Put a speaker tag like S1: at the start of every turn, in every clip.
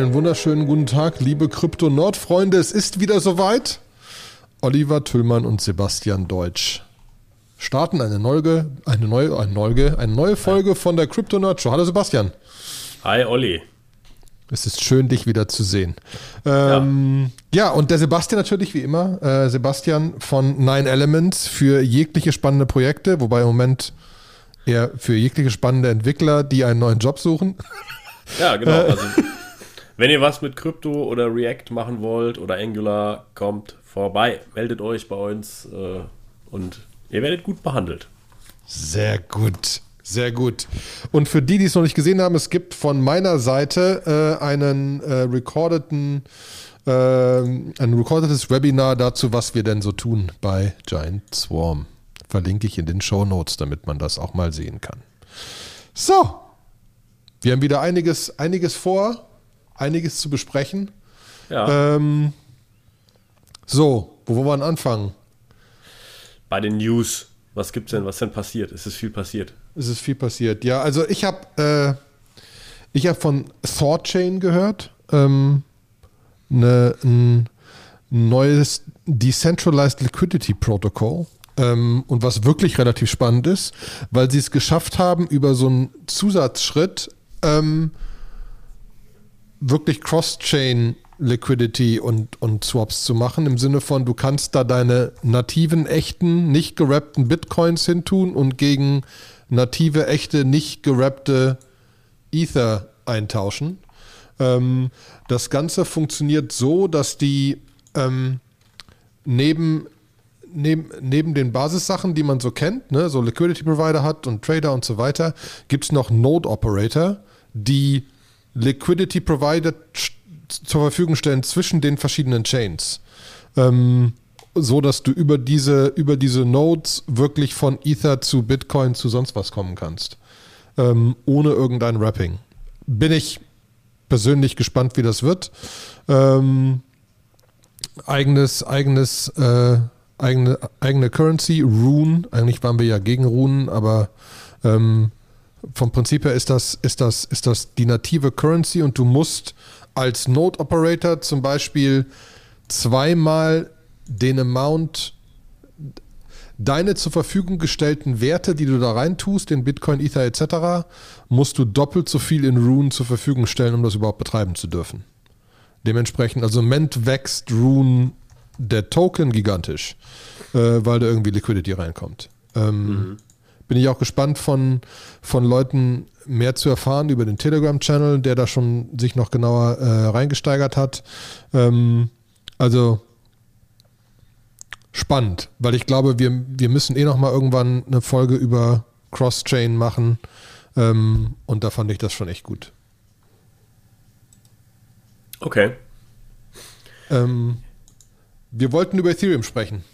S1: Einen wunderschönen guten Tag, liebe Krypto-Nord-Freunde. Es ist wieder soweit. Oliver Tüllmann und Sebastian Deutsch starten eine neue, eine neue, eine neue, eine neue Folge von der Krypto-Nerd Show. Hallo Sebastian.
S2: Hi Olli.
S1: Es ist schön, dich wieder zu sehen. Ähm, ja. ja. und der Sebastian natürlich wie immer. Äh, Sebastian von Nine Elements für jegliche spannende Projekte, wobei im Moment eher für jegliche spannende Entwickler, die einen neuen Job suchen.
S2: Ja, genau. Also, wenn ihr was mit Krypto oder React machen wollt oder Angular, kommt vorbei. Meldet euch bei uns äh, und ihr werdet gut behandelt.
S1: Sehr gut. Sehr gut. Und für die, die es noch nicht gesehen haben, es gibt von meiner Seite äh, einen äh, recordeten, äh, ein recordetes Webinar dazu, was wir denn so tun bei Giant Swarm. Verlinke ich in den Show Notes, damit man das auch mal sehen kann. So, wir haben wieder einiges, einiges vor, einiges zu besprechen. Ja. Ähm, so, wo wollen wir anfangen?
S2: Bei den News. Was gibt's denn? Was denn passiert? Es ist viel passiert.
S1: Es ist viel passiert. Ja, also ich habe äh, ich habe von ThoughtChain gehört, ähm, ne, ein neues Decentralized Liquidity Protocol. Ähm, und was wirklich relativ spannend ist, weil sie es geschafft haben, über so einen Zusatzschritt ähm, wirklich Cross-Chain Liquidity und, und Swaps zu machen, im Sinne von, du kannst da deine nativen, echten, nicht gerappten Bitcoins hintun und gegen native, echte, nicht gerappte Ether eintauschen. Ähm, das Ganze funktioniert so, dass die ähm, neben, neben, neben den Basissachen, die man so kennt, ne, so Liquidity Provider hat und Trader und so weiter, gibt es noch Node Operator, die Liquidity Provider zur Verfügung stellen zwischen den verschiedenen Chains. Ähm, so dass du über diese, über diese Nodes wirklich von Ether zu Bitcoin zu sonst was kommen kannst. Ähm, ohne irgendein Wrapping. Bin ich persönlich gespannt, wie das wird. Ähm, eigenes, eigenes, äh, eigene, eigene Currency, Rune. Eigentlich waren wir ja gegen Runen, aber ähm, vom Prinzip her ist das, ist, das, ist das die native Currency und du musst als Node Operator zum Beispiel zweimal den Amount, deine zur Verfügung gestellten Werte, die du da reintust, in Bitcoin, Ether etc., musst du doppelt so viel in Rune zur Verfügung stellen, um das überhaupt betreiben zu dürfen. Dementsprechend, also im Moment wächst Rune der Token gigantisch, äh, weil da irgendwie Liquidity reinkommt. Ähm, mhm. Bin ich auch gespannt von, von Leuten mehr zu erfahren über den Telegram-Channel, der da schon sich noch genauer äh, reingesteigert hat. Ähm, also spannend, weil ich glaube, wir, wir müssen eh noch mal irgendwann eine Folge über Cross-Chain machen. Ähm, und da fand ich das schon echt gut.
S2: Okay.
S1: Ähm, wir wollten über Ethereum sprechen.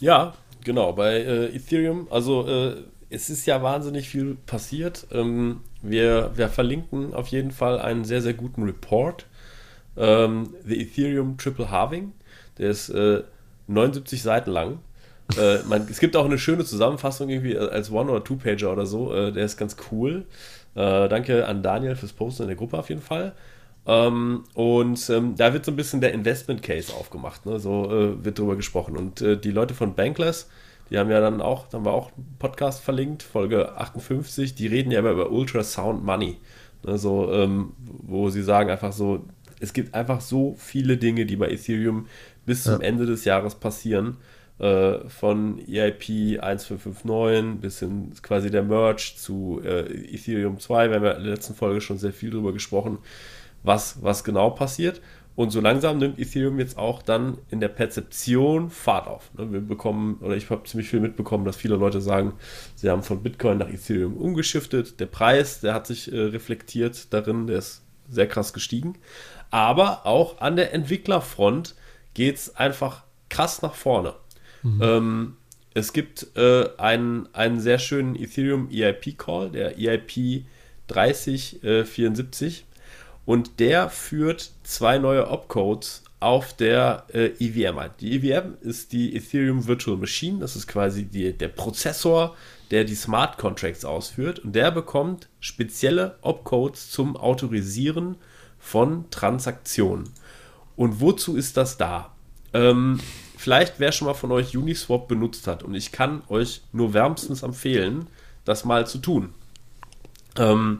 S2: Ja, genau. Bei äh, Ethereum, also äh, es ist ja wahnsinnig viel passiert. Ähm, wir, wir verlinken auf jeden Fall einen sehr, sehr guten Report. Ähm, The Ethereum Triple Halving. Der ist äh, 79 Seiten lang. äh, man, es gibt auch eine schöne Zusammenfassung irgendwie als One- oder Two-Pager oder so. Äh, der ist ganz cool. Äh, danke an Daniel fürs Posten in der Gruppe auf jeden Fall. Ähm, und ähm, da wird so ein bisschen der Investment Case aufgemacht. Ne? So äh, wird drüber gesprochen. Und äh, die Leute von Bankless, die haben ja dann auch, da haben wir auch einen Podcast verlinkt, Folge 58, die reden ja immer über Ultrasound Money. Ne? So, ähm, wo sie sagen einfach so, es gibt einfach so viele Dinge, die bei Ethereum bis zum ja. Ende des Jahres passieren. Äh, von EIP 1559 bis hin quasi der Merge zu äh, Ethereum 2. Wir haben ja in der letzten Folge schon sehr viel darüber gesprochen, was, was genau passiert. Und so langsam nimmt Ethereum jetzt auch dann in der Perzeption Fahrt auf. Ne? Wir bekommen, oder ich habe ziemlich viel mitbekommen, dass viele Leute sagen, sie haben von Bitcoin nach Ethereum umgeschiftet. Der Preis, der hat sich äh, reflektiert darin, der ist sehr krass gestiegen. Aber auch an der Entwicklerfront geht es einfach krass nach vorne. Mhm. Ähm, es gibt äh, einen, einen sehr schönen Ethereum EIP Call, der EIP 3074. Und der führt zwei neue Opcodes auf der äh, EVM ein. Die EVM ist die Ethereum Virtual Machine. Das ist quasi die, der Prozessor, der die Smart Contracts ausführt. Und der bekommt spezielle Opcodes zum Autorisieren von Transaktionen. Und wozu ist das da? Ähm, vielleicht wer schon mal von euch Uniswap benutzt hat und ich kann euch nur wärmstens empfehlen, das mal zu tun. Ähm,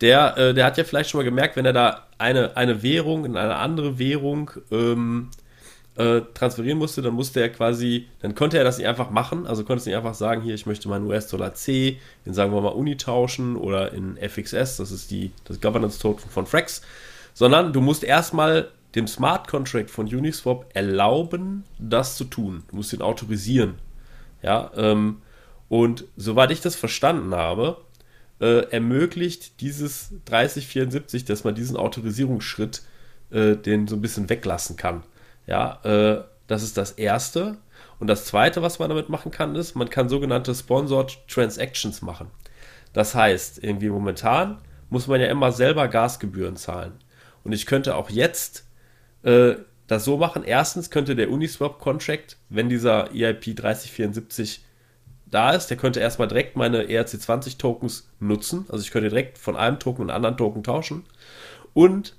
S2: der, äh, der hat ja vielleicht schon mal gemerkt, wenn er da eine, eine Währung in eine andere Währung ähm, äh, transferieren musste, dann musste er quasi, dann konnte er das nicht einfach machen, also konnte es nicht einfach sagen, hier, ich möchte meinen US-Dollar C in, sagen wir mal, Uni tauschen oder in FXS, das ist die, das Governance-Token von Frax, sondern du musst erstmal dem Smart Contract von Uniswap erlauben, das zu tun. Du musst ihn autorisieren. Ja, ähm, und soweit ich das verstanden habe, äh, ermöglicht dieses 3074, dass man diesen Autorisierungsschritt äh, den so ein bisschen weglassen kann. Ja, äh, das ist das Erste. Und das Zweite, was man damit machen kann, ist, man kann sogenannte Sponsored Transactions machen. Das heißt, irgendwie momentan muss man ja immer selber Gasgebühren zahlen. Und ich könnte auch jetzt äh, das so machen. Erstens könnte der Uniswap-Contract, wenn dieser EIP 3074 da ist, der könnte erstmal direkt meine ERC20-Tokens nutzen. Also ich könnte direkt von einem Token einen anderen Token tauschen. Und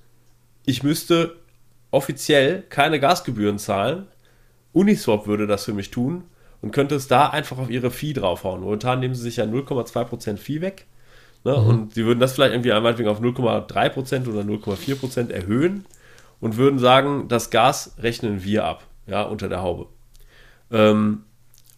S2: ich müsste offiziell keine Gasgebühren zahlen. Uniswap würde das für mich tun und könnte es da einfach auf ihre Fee draufhauen. Momentan nehmen sie sich ja 0,2% Fee weg. Ne? Mhm. Und sie würden das vielleicht irgendwie meinetwegen auf 0,3% oder 0,4% erhöhen und würden sagen, das Gas rechnen wir ab, ja, unter der Haube. Ähm,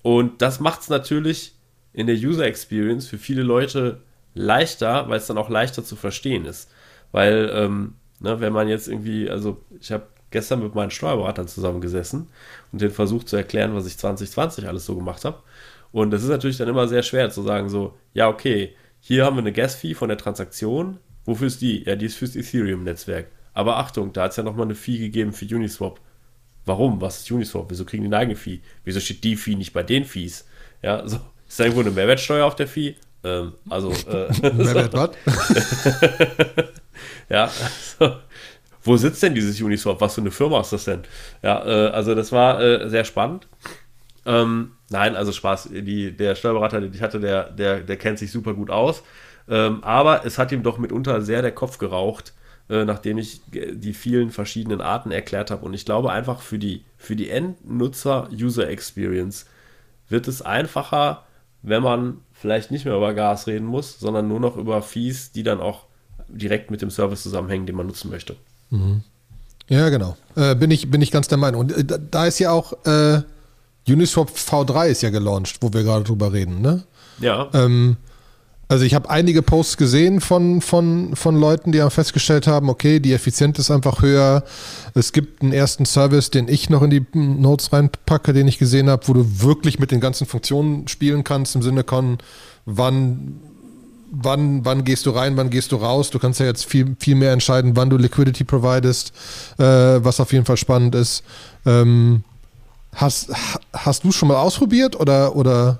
S2: und das macht es natürlich in der User Experience für viele Leute leichter, weil es dann auch leichter zu verstehen ist. Weil, ähm, ne, wenn man jetzt irgendwie, also ich habe gestern mit meinen Steuerberatern zusammengesessen und denen versucht zu erklären, was ich 2020 alles so gemacht habe. Und das ist natürlich dann immer sehr schwer zu sagen, so, ja, okay, hier haben wir eine Gas-Fee von der Transaktion. Wofür ist die? Ja, die ist fürs Ethereum-Netzwerk. Aber Achtung, da hat es ja nochmal eine Fee gegeben für Uniswap. Warum? Was ist Uniswap? Wieso kriegen die eine eigene Fee? Wieso steht die Fee nicht bei den Fees? Ja, so, ist da irgendwo eine Mehrwertsteuer auf der Fee? Ähm, also, äh, Mehrwert was? ja, so. wo sitzt denn dieses Uniswap? Was für eine Firma ist das denn? Ja, äh, also das war äh, sehr spannend. Ähm, nein, also Spaß. Die, der Steuerberater, den ich hatte, der, der, der kennt sich super gut aus. Ähm, aber es hat ihm doch mitunter sehr der Kopf geraucht, äh, nachdem ich die vielen verschiedenen Arten erklärt habe. Und ich glaube einfach für die, für die Endnutzer-User-Experience wird es einfacher, wenn man vielleicht nicht mehr über Gas reden muss, sondern nur noch über Fees, die dann auch direkt mit dem Service zusammenhängen, den man nutzen möchte.
S1: Mhm. Ja, genau. Äh, bin, ich, bin ich ganz der Meinung. Und äh, da ist ja auch äh, Uniswap V3 ist ja gelauncht, wo wir gerade drüber reden, ne?
S2: Ja.
S1: Ähm, also ich habe einige Posts gesehen von, von, von Leuten, die haben festgestellt haben, okay, die Effizienz ist einfach höher. Es gibt einen ersten Service, den ich noch in die Notes reinpacke, den ich gesehen habe, wo du wirklich mit den ganzen Funktionen spielen kannst, im Sinne von, wann, wann, wann gehst du rein, wann gehst du raus. Du kannst ja jetzt viel, viel mehr entscheiden, wann du Liquidity providest, äh, was auf jeden Fall spannend ist. Ähm, hast, hast du schon mal ausprobiert oder, oder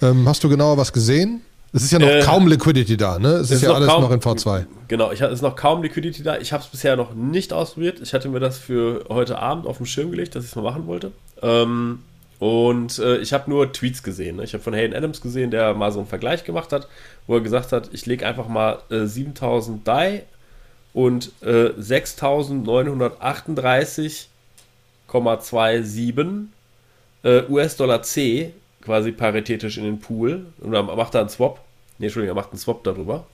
S1: ähm, hast du genauer was gesehen? Es ist ja noch äh, kaum Liquidity da, ne? Es ist, ist ja alles kaum, noch in V2.
S2: Genau, ich, es ist noch kaum Liquidity da. Ich habe es bisher noch nicht ausprobiert. Ich hatte mir das für heute Abend auf den Schirm gelegt, dass ich es mal machen wollte. Ähm, und äh, ich habe nur Tweets gesehen. Ne? Ich habe von Hayden Adams gesehen, der mal so einen Vergleich gemacht hat, wo er gesagt hat, ich lege einfach mal äh, 7000 DAI und äh, 6938,27 äh, US-Dollar C quasi paritätisch in den Pool und dann macht er einen Swap. Ne, Entschuldigung, er macht einen Swap darüber.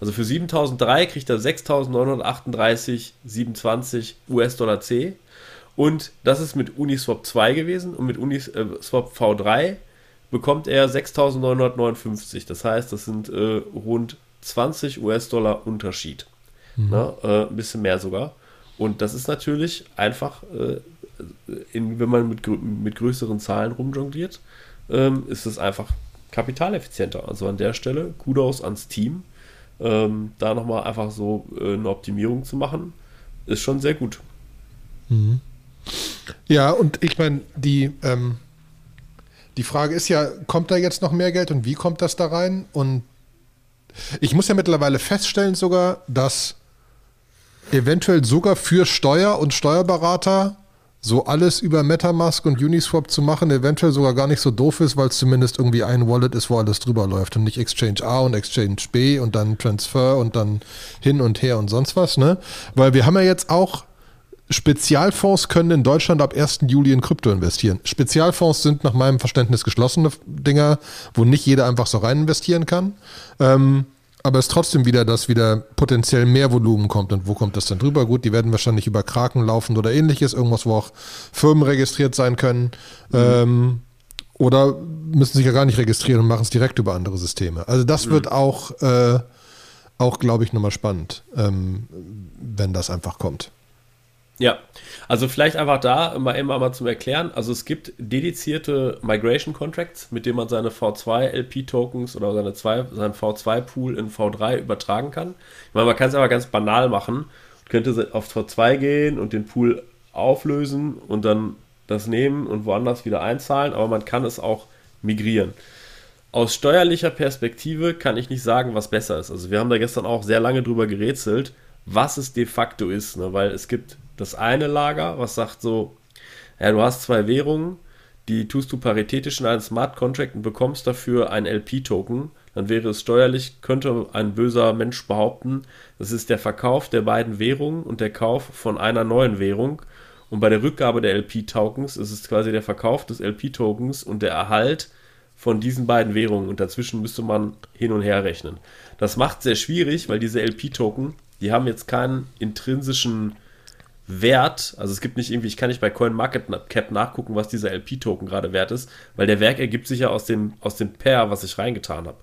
S2: Also für 7003 kriegt er 6.938,27 US-Dollar C. Und das ist mit Uniswap 2 gewesen. Und mit Uniswap V3 bekommt er 6.959. Das heißt, das sind äh, rund 20 US-Dollar Unterschied. Mhm. Na, äh, ein bisschen mehr sogar. Und das ist natürlich einfach, äh, in, wenn man mit, mit größeren Zahlen rumjongliert, ähm, ist es einfach kapitaleffizienter. Also an der Stelle Kudos ans Team. Ähm, da nochmal einfach so äh, eine Optimierung zu machen, ist schon sehr gut.
S1: Mhm. Ja, und ich meine, die, ähm, die Frage ist ja, kommt da jetzt noch mehr Geld und wie kommt das da rein? Und ich muss ja mittlerweile feststellen sogar, dass eventuell sogar für Steuer und Steuerberater so alles über Metamask und Uniswap zu machen, eventuell sogar gar nicht so doof ist, weil es zumindest irgendwie ein Wallet ist, wo alles drüber läuft und nicht Exchange A und Exchange B und dann Transfer und dann hin und her und sonst was, ne? Weil wir haben ja jetzt auch Spezialfonds können in Deutschland ab 1. Juli in Krypto investieren. Spezialfonds sind nach meinem Verständnis geschlossene Dinger, wo nicht jeder einfach so rein investieren kann. Ähm, aber es ist trotzdem wieder, dass wieder potenziell mehr Volumen kommt. Und wo kommt das dann drüber? Gut, die werden wahrscheinlich über Kraken laufen oder ähnliches, irgendwas, wo auch Firmen registriert sein können. Mhm. Ähm, oder müssen sich ja gar nicht registrieren und machen es direkt über andere Systeme. Also das mhm. wird auch, äh, auch glaube ich, nochmal spannend, ähm, wenn das einfach kommt.
S2: Ja, also vielleicht einfach da mal immer mal zum Erklären. Also es gibt dedizierte Migration Contracts, mit denen man seine V2 LP Tokens oder seine zwei, seinen V2 Pool in V3 übertragen kann. Ich meine, man kann es aber ganz banal machen. Man könnte auf V2 gehen und den Pool auflösen und dann das nehmen und woanders wieder einzahlen, aber man kann es auch migrieren. Aus steuerlicher Perspektive kann ich nicht sagen, was besser ist. Also wir haben da gestern auch sehr lange drüber gerätselt, was es de facto ist, ne? weil es gibt das eine Lager, was sagt so, ja, du hast zwei Währungen, die tust du paritätisch in einen Smart Contract und bekommst dafür ein LP-Token, dann wäre es steuerlich, könnte ein böser Mensch behaupten, das ist der Verkauf der beiden Währungen und der Kauf von einer neuen Währung. Und bei der Rückgabe der LP-Tokens ist es quasi der Verkauf des LP-Tokens und der Erhalt von diesen beiden Währungen. Und dazwischen müsste man hin und her rechnen. Das macht sehr schwierig, weil diese LP-Token, die haben jetzt keinen intrinsischen Wert, also es gibt nicht irgendwie, ich kann nicht bei CoinMarketCap nachgucken, was dieser LP-Token gerade wert ist, weil der Werk ergibt sich ja aus dem, aus dem Pair, was ich reingetan habe.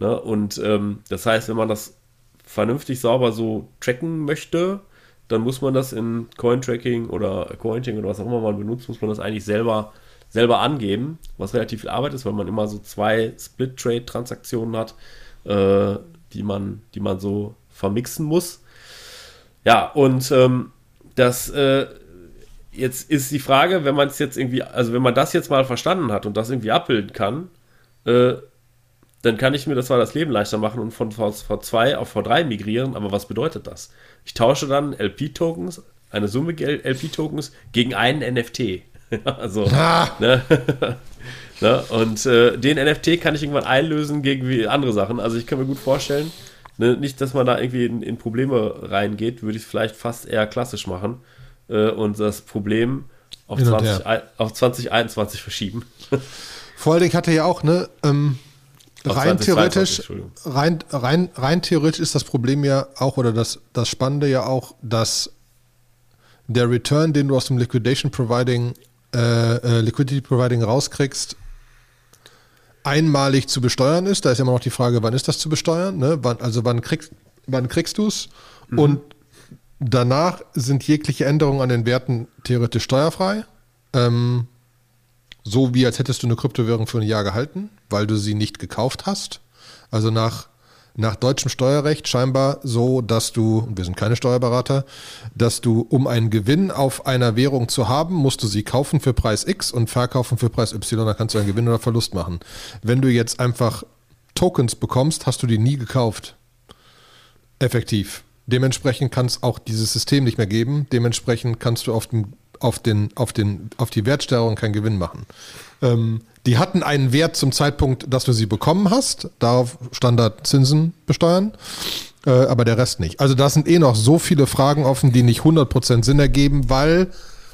S2: Ne? Und ähm, das heißt, wenn man das vernünftig sauber so tracken möchte, dann muss man das in Cointracking oder Cointing oder was auch immer man benutzt, muss man das eigentlich selber, selber angeben, was relativ viel Arbeit ist, weil man immer so zwei Split-Trade-Transaktionen hat, äh, die, man, die man so vermixen muss. Ja, und ähm, das äh, jetzt ist die Frage, wenn man es jetzt irgendwie, also wenn man das jetzt mal verstanden hat und das irgendwie abbilden kann, äh, dann kann ich mir das zwar das Leben leichter machen und von V2 auf V3 migrieren, aber was bedeutet das? Ich tausche dann LP-Tokens, eine Summe LP-Tokens gegen einen NFT. also, ah. ne? ne? Und äh, den NFT kann ich irgendwann einlösen gegen wie andere Sachen. Also ich kann mir gut vorstellen, Ne, nicht, dass man da irgendwie in, in Probleme reingeht, würde ich es vielleicht fast eher klassisch machen äh, und das Problem auf, 20, auf 2021 verschieben.
S1: Vor allen Dingen hatte ja auch, ne, ähm, rein theoretisch, rein, rein, rein theoretisch ist das Problem ja auch, oder das, das Spannende ja auch, dass der Return, den du aus dem Liquidation Providing, äh, äh, Liquidity Providing rauskriegst, einmalig zu besteuern ist. Da ist immer noch die Frage, wann ist das zu besteuern? Ne? Wann, also wann, krieg, wann kriegst du es? Mhm. Und danach sind jegliche Änderungen an den Werten theoretisch steuerfrei. Ähm, so wie als hättest du eine Kryptowährung für ein Jahr gehalten, weil du sie nicht gekauft hast. Also nach nach deutschem Steuerrecht scheinbar so, dass du, wir sind keine Steuerberater, dass du, um einen Gewinn auf einer Währung zu haben, musst du sie kaufen für Preis X und verkaufen für Preis Y, dann kannst du einen Gewinn oder Verlust machen. Wenn du jetzt einfach Tokens bekommst, hast du die nie gekauft. Effektiv. Dementsprechend kann es auch dieses System nicht mehr geben. Dementsprechend kannst du auf, dem, auf, den, auf, den, auf die Wertsteigerung keinen Gewinn machen. Ähm, die hatten einen Wert zum Zeitpunkt, dass du sie bekommen hast. Darauf Standardzinsen besteuern. Äh, aber der Rest nicht. Also da sind eh noch so viele Fragen offen, die nicht 100% Sinn ergeben, weil,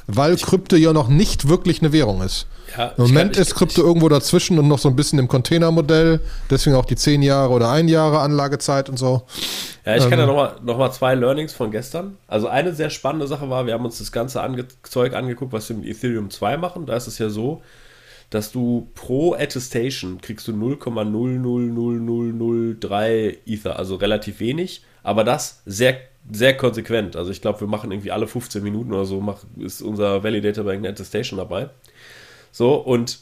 S1: weil Krypto ja noch nicht wirklich eine Währung ist. Ja, Im Moment kann, ist Krypto irgendwo dazwischen und noch so ein bisschen im Containermodell. Deswegen auch die 10 Jahre oder 1 Jahre Anlagezeit und so.
S2: Ja, ich ähm, kann ja nochmal noch mal zwei Learnings von gestern. Also eine sehr spannende Sache war, wir haben uns das ganze Ange Zeug angeguckt, was wir mit Ethereum 2 machen. Da ist es ja so, dass du pro Attestation kriegst du 0,00003 Ether, also relativ wenig, aber das sehr, sehr konsequent. Also ich glaube, wir machen irgendwie alle 15 Minuten oder so, mach, ist unser Validator bei einer Attestation dabei. So, und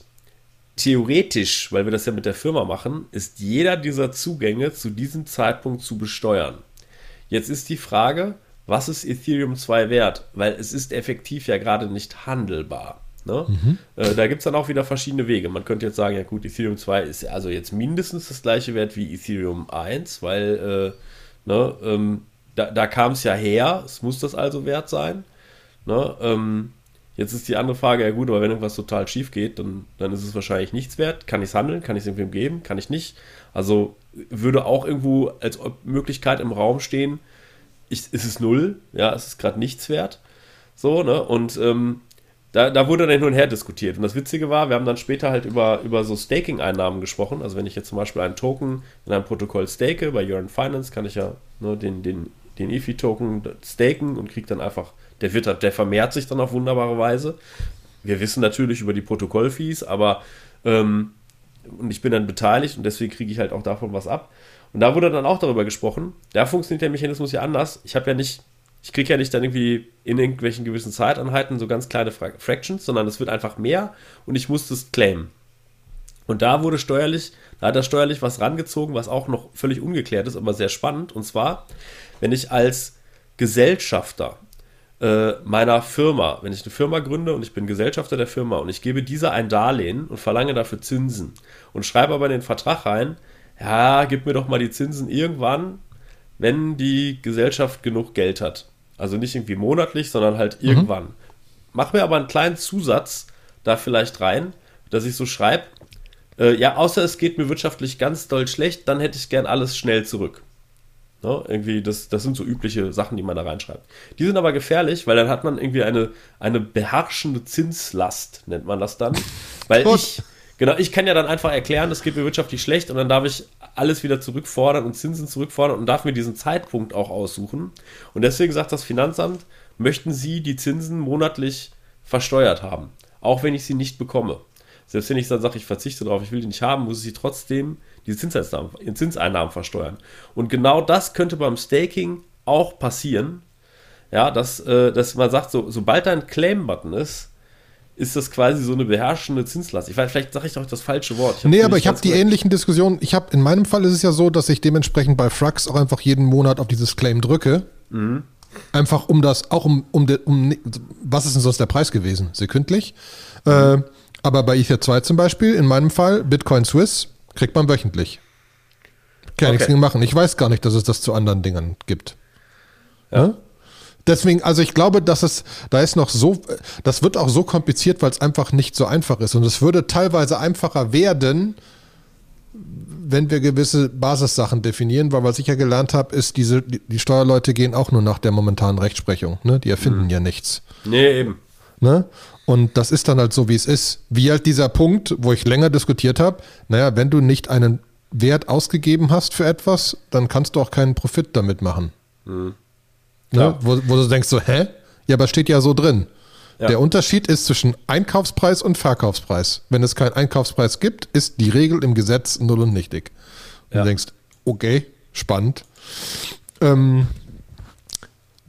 S2: theoretisch, weil wir das ja mit der Firma machen, ist jeder dieser Zugänge zu diesem Zeitpunkt zu besteuern. Jetzt ist die Frage, was ist Ethereum 2 wert? Weil es ist effektiv ja gerade nicht handelbar. Ne? Mhm. Äh, da gibt es dann auch wieder verschiedene Wege. Man könnte jetzt sagen, ja gut, Ethereum 2 ist also jetzt mindestens das gleiche Wert wie Ethereum 1, weil äh, ne, ähm, da, da kam es ja her, es muss das also wert sein. Ne? Ähm, Jetzt ist die andere Frage, ja gut, aber wenn irgendwas total schief geht, dann, dann ist es wahrscheinlich nichts wert. Kann ich es handeln? Kann ich es irgendwem geben? Kann ich nicht? Also würde auch irgendwo als Möglichkeit im Raum stehen, ich, ist es null, ja, es ist gerade nichts wert. So, ne? Und ähm, da, da wurde dann hin und her diskutiert. Und das Witzige war, wir haben dann später halt über, über so Staking-Einnahmen gesprochen. Also wenn ich jetzt zum Beispiel einen Token in einem Protokoll stake, bei Yearn Finance kann ich ja ne, den, den, den EFI-Token staken und kriege dann einfach der, wird, der vermehrt sich dann auf wunderbare Weise. Wir wissen natürlich über die Protokollfees, aber ähm, und ich bin dann beteiligt und deswegen kriege ich halt auch davon was ab. Und da wurde dann auch darüber gesprochen. Da funktioniert der Mechanismus ja anders. Ich habe ja nicht, ich kriege ja nicht dann irgendwie in irgendwelchen gewissen Zeiteinheiten so ganz kleine Fra Fractions, sondern es wird einfach mehr und ich muss das claimen. Und da wurde steuerlich, da hat er steuerlich was rangezogen, was auch noch völlig ungeklärt ist, aber sehr spannend. Und zwar, wenn ich als Gesellschafter äh, meiner Firma, wenn ich eine Firma gründe und ich bin Gesellschafter der Firma und ich gebe dieser ein Darlehen und verlange dafür Zinsen und schreibe aber in den Vertrag rein, ja, gib mir doch mal die Zinsen irgendwann, wenn die Gesellschaft genug Geld hat. Also nicht irgendwie monatlich, sondern halt mhm. irgendwann. Mach mir aber einen kleinen Zusatz da vielleicht rein, dass ich so schreibe, äh, ja, außer es geht mir wirtschaftlich ganz doll schlecht, dann hätte ich gern alles schnell zurück. Ne? Irgendwie, das, das sind so übliche Sachen, die man da reinschreibt. Die sind aber gefährlich, weil dann hat man irgendwie eine, eine beherrschende Zinslast, nennt man das dann. Weil ich, genau, ich kann ja dann einfach erklären, es geht mir wirtschaftlich schlecht und dann darf ich alles wieder zurückfordern und Zinsen zurückfordern und darf mir diesen Zeitpunkt auch aussuchen. Und deswegen sagt das Finanzamt, möchten Sie die Zinsen monatlich versteuert haben, auch wenn ich sie nicht bekomme. Selbst wenn ich dann sage, ich verzichte darauf, ich will die nicht haben, muss ich sie trotzdem die Zinseinnahmen, Zinseinnahmen versteuern. Und genau das könnte beim Staking auch passieren. Ja, dass, äh, dass man sagt, so, sobald da ein Claim-Button ist, ist das quasi so eine beherrschende Zinslast. Ich weiß, vielleicht sage ich doch das falsche Wort.
S1: Nee, aber ich habe die ähnlichen Diskussionen. Ich habe in meinem Fall ist es ja so, dass ich dementsprechend bei Frux auch einfach jeden Monat auf dieses Claim drücke. Mhm. Einfach um das, auch um, um, um, was ist denn sonst der Preis gewesen? Sekündlich. Mhm. Äh, aber bei Ether 2 zum Beispiel, in meinem Fall, Bitcoin Swiss, kriegt man wöchentlich. Kann okay. nichts gegen machen. Ich weiß gar nicht, dass es das zu anderen Dingen gibt. Ja. ja? Deswegen, also ich glaube, dass es, da ist noch so, das wird auch so kompliziert, weil es einfach nicht so einfach ist. Und es würde teilweise einfacher werden, wenn wir gewisse Basissachen definieren, weil was ich ja gelernt habe, ist, diese, die Steuerleute gehen auch nur nach der momentanen Rechtsprechung. Ne? Die erfinden mhm. ja nichts.
S2: Nee, eben.
S1: Ne? Und das ist dann halt so, wie es ist. Wie halt dieser Punkt, wo ich länger diskutiert habe, naja, wenn du nicht einen Wert ausgegeben hast für etwas, dann kannst du auch keinen Profit damit machen. Mhm. Ne? Wo, wo, du denkst so, hä? Ja, aber steht ja so drin. Ja. Der Unterschied ist zwischen Einkaufspreis und Verkaufspreis. Wenn es keinen Einkaufspreis gibt, ist die Regel im Gesetz null und nichtig. Und ja. du denkst, okay, spannend. Ähm,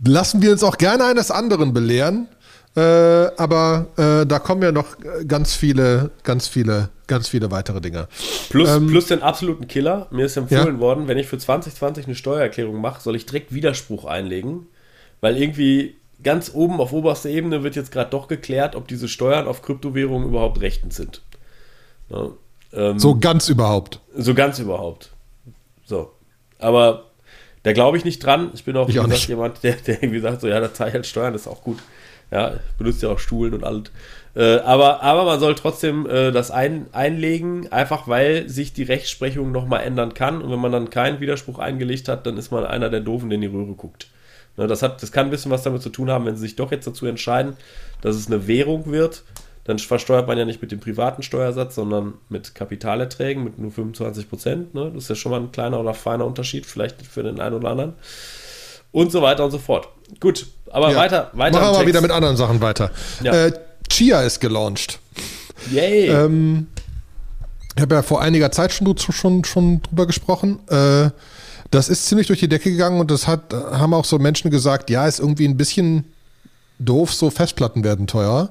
S1: lassen wir uns auch gerne eines anderen belehren. Äh, aber äh, da kommen ja noch ganz viele, ganz viele, ganz viele weitere Dinge.
S2: Plus, ähm, plus den absoluten Killer. Mir ist empfohlen ja? worden, wenn ich für 2020 eine Steuererklärung mache, soll ich direkt Widerspruch einlegen, weil irgendwie ganz oben auf oberster Ebene wird jetzt gerade doch geklärt, ob diese Steuern auf Kryptowährungen überhaupt rechtens sind.
S1: Ja, ähm, so ganz überhaupt.
S2: So ganz überhaupt. So. Aber da glaube ich nicht dran. Ich bin auch,
S1: ich
S2: auch
S1: gesagt,
S2: jemand, der, der irgendwie sagt, so ja, da zahle ich halt Steuern, das ist auch gut. Ja, benutzt ja auch Stuhlen und alles. Äh, aber, aber man soll trotzdem äh, das ein, einlegen, einfach weil sich die Rechtsprechung nochmal ändern kann. Und wenn man dann keinen Widerspruch eingelegt hat, dann ist man einer der Doofen, der in die Röhre guckt. Ne, das, hat, das kann ein bisschen was damit zu tun haben, wenn sie sich doch jetzt dazu entscheiden, dass es eine Währung wird. Dann versteuert man ja nicht mit dem privaten Steuersatz, sondern mit Kapitalerträgen mit nur 25 Prozent. Ne? Das ist ja schon mal ein kleiner oder feiner Unterschied, vielleicht für den einen oder anderen. Und so weiter und so fort. Gut, aber ja. weiter, weiter.
S1: Machen wir mal wieder mit anderen Sachen weiter. Ja. Äh, Chia ist gelauncht.
S2: Yay.
S1: Ähm, ich habe ja vor einiger Zeit schon, schon, schon drüber gesprochen. Äh, das ist ziemlich durch die Decke gegangen und das hat, haben auch so Menschen gesagt, ja, ist irgendwie ein bisschen doof, so Festplatten werden teuer.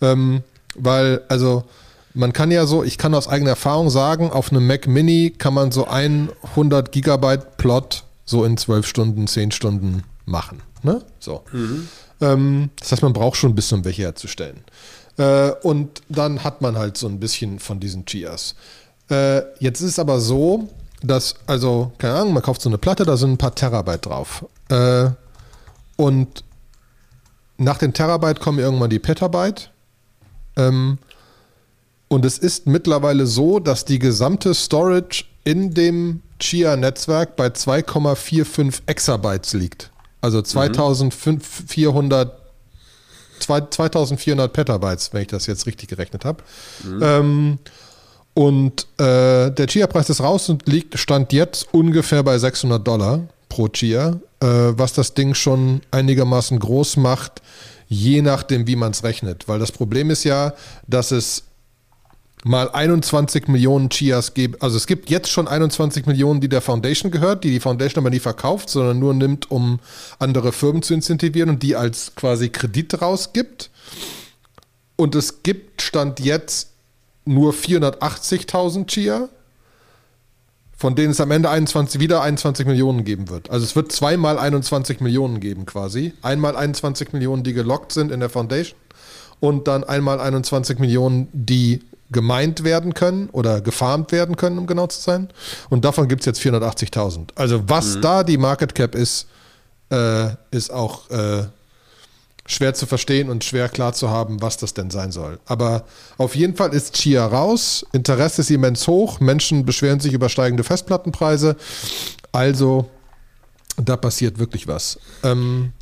S1: Ähm, weil, also, man kann ja so, ich kann aus eigener Erfahrung sagen, auf einem Mac Mini kann man so 100 Gigabyte Plot so in 12 Stunden, 10 Stunden machen. Ne? So. Mhm. Ähm, das heißt, man braucht schon ein bisschen, um welche herzustellen. Äh, und dann hat man halt so ein bisschen von diesen Chias. Äh, jetzt ist es aber so, dass, also, keine Ahnung, man kauft so eine Platte, da sind ein paar Terabyte drauf. Äh, und nach den Terabyte kommen irgendwann die Petabyte. Ähm, und es ist mittlerweile so, dass die gesamte Storage in dem Chia-Netzwerk bei 2,45 Exabytes liegt. Also 2400, 2400 Petabytes, wenn ich das jetzt richtig gerechnet habe. Mhm. Ähm, und äh, der Chia-Preis ist raus und liegt, stand jetzt ungefähr bei 600 Dollar pro Chia, äh, was das Ding schon einigermaßen groß macht, je nachdem, wie man es rechnet. Weil das Problem ist ja, dass es mal 21 Millionen Chias gibt. Also es gibt jetzt schon 21 Millionen, die der Foundation gehört, die die Foundation aber nie verkauft, sondern nur nimmt, um andere Firmen zu incentivieren und die als quasi Kredit rausgibt. Und es gibt Stand jetzt nur 480.000 Chia, von denen es am Ende 21, wieder 21 Millionen geben wird. Also es wird zweimal 21 Millionen geben quasi. Einmal 21 Millionen, die gelockt sind in der Foundation und dann einmal 21 Millionen, die gemeint werden können oder gefarmt werden können, um genau zu sein. Und davon gibt es jetzt 480.000. Also was mhm. da die Market Cap ist, äh, ist auch äh, schwer zu verstehen und schwer klar zu haben, was das denn sein soll. Aber auf jeden Fall ist Chia raus. Interesse ist immens hoch. Menschen beschweren sich über steigende Festplattenpreise. Also da passiert wirklich was. Ähm,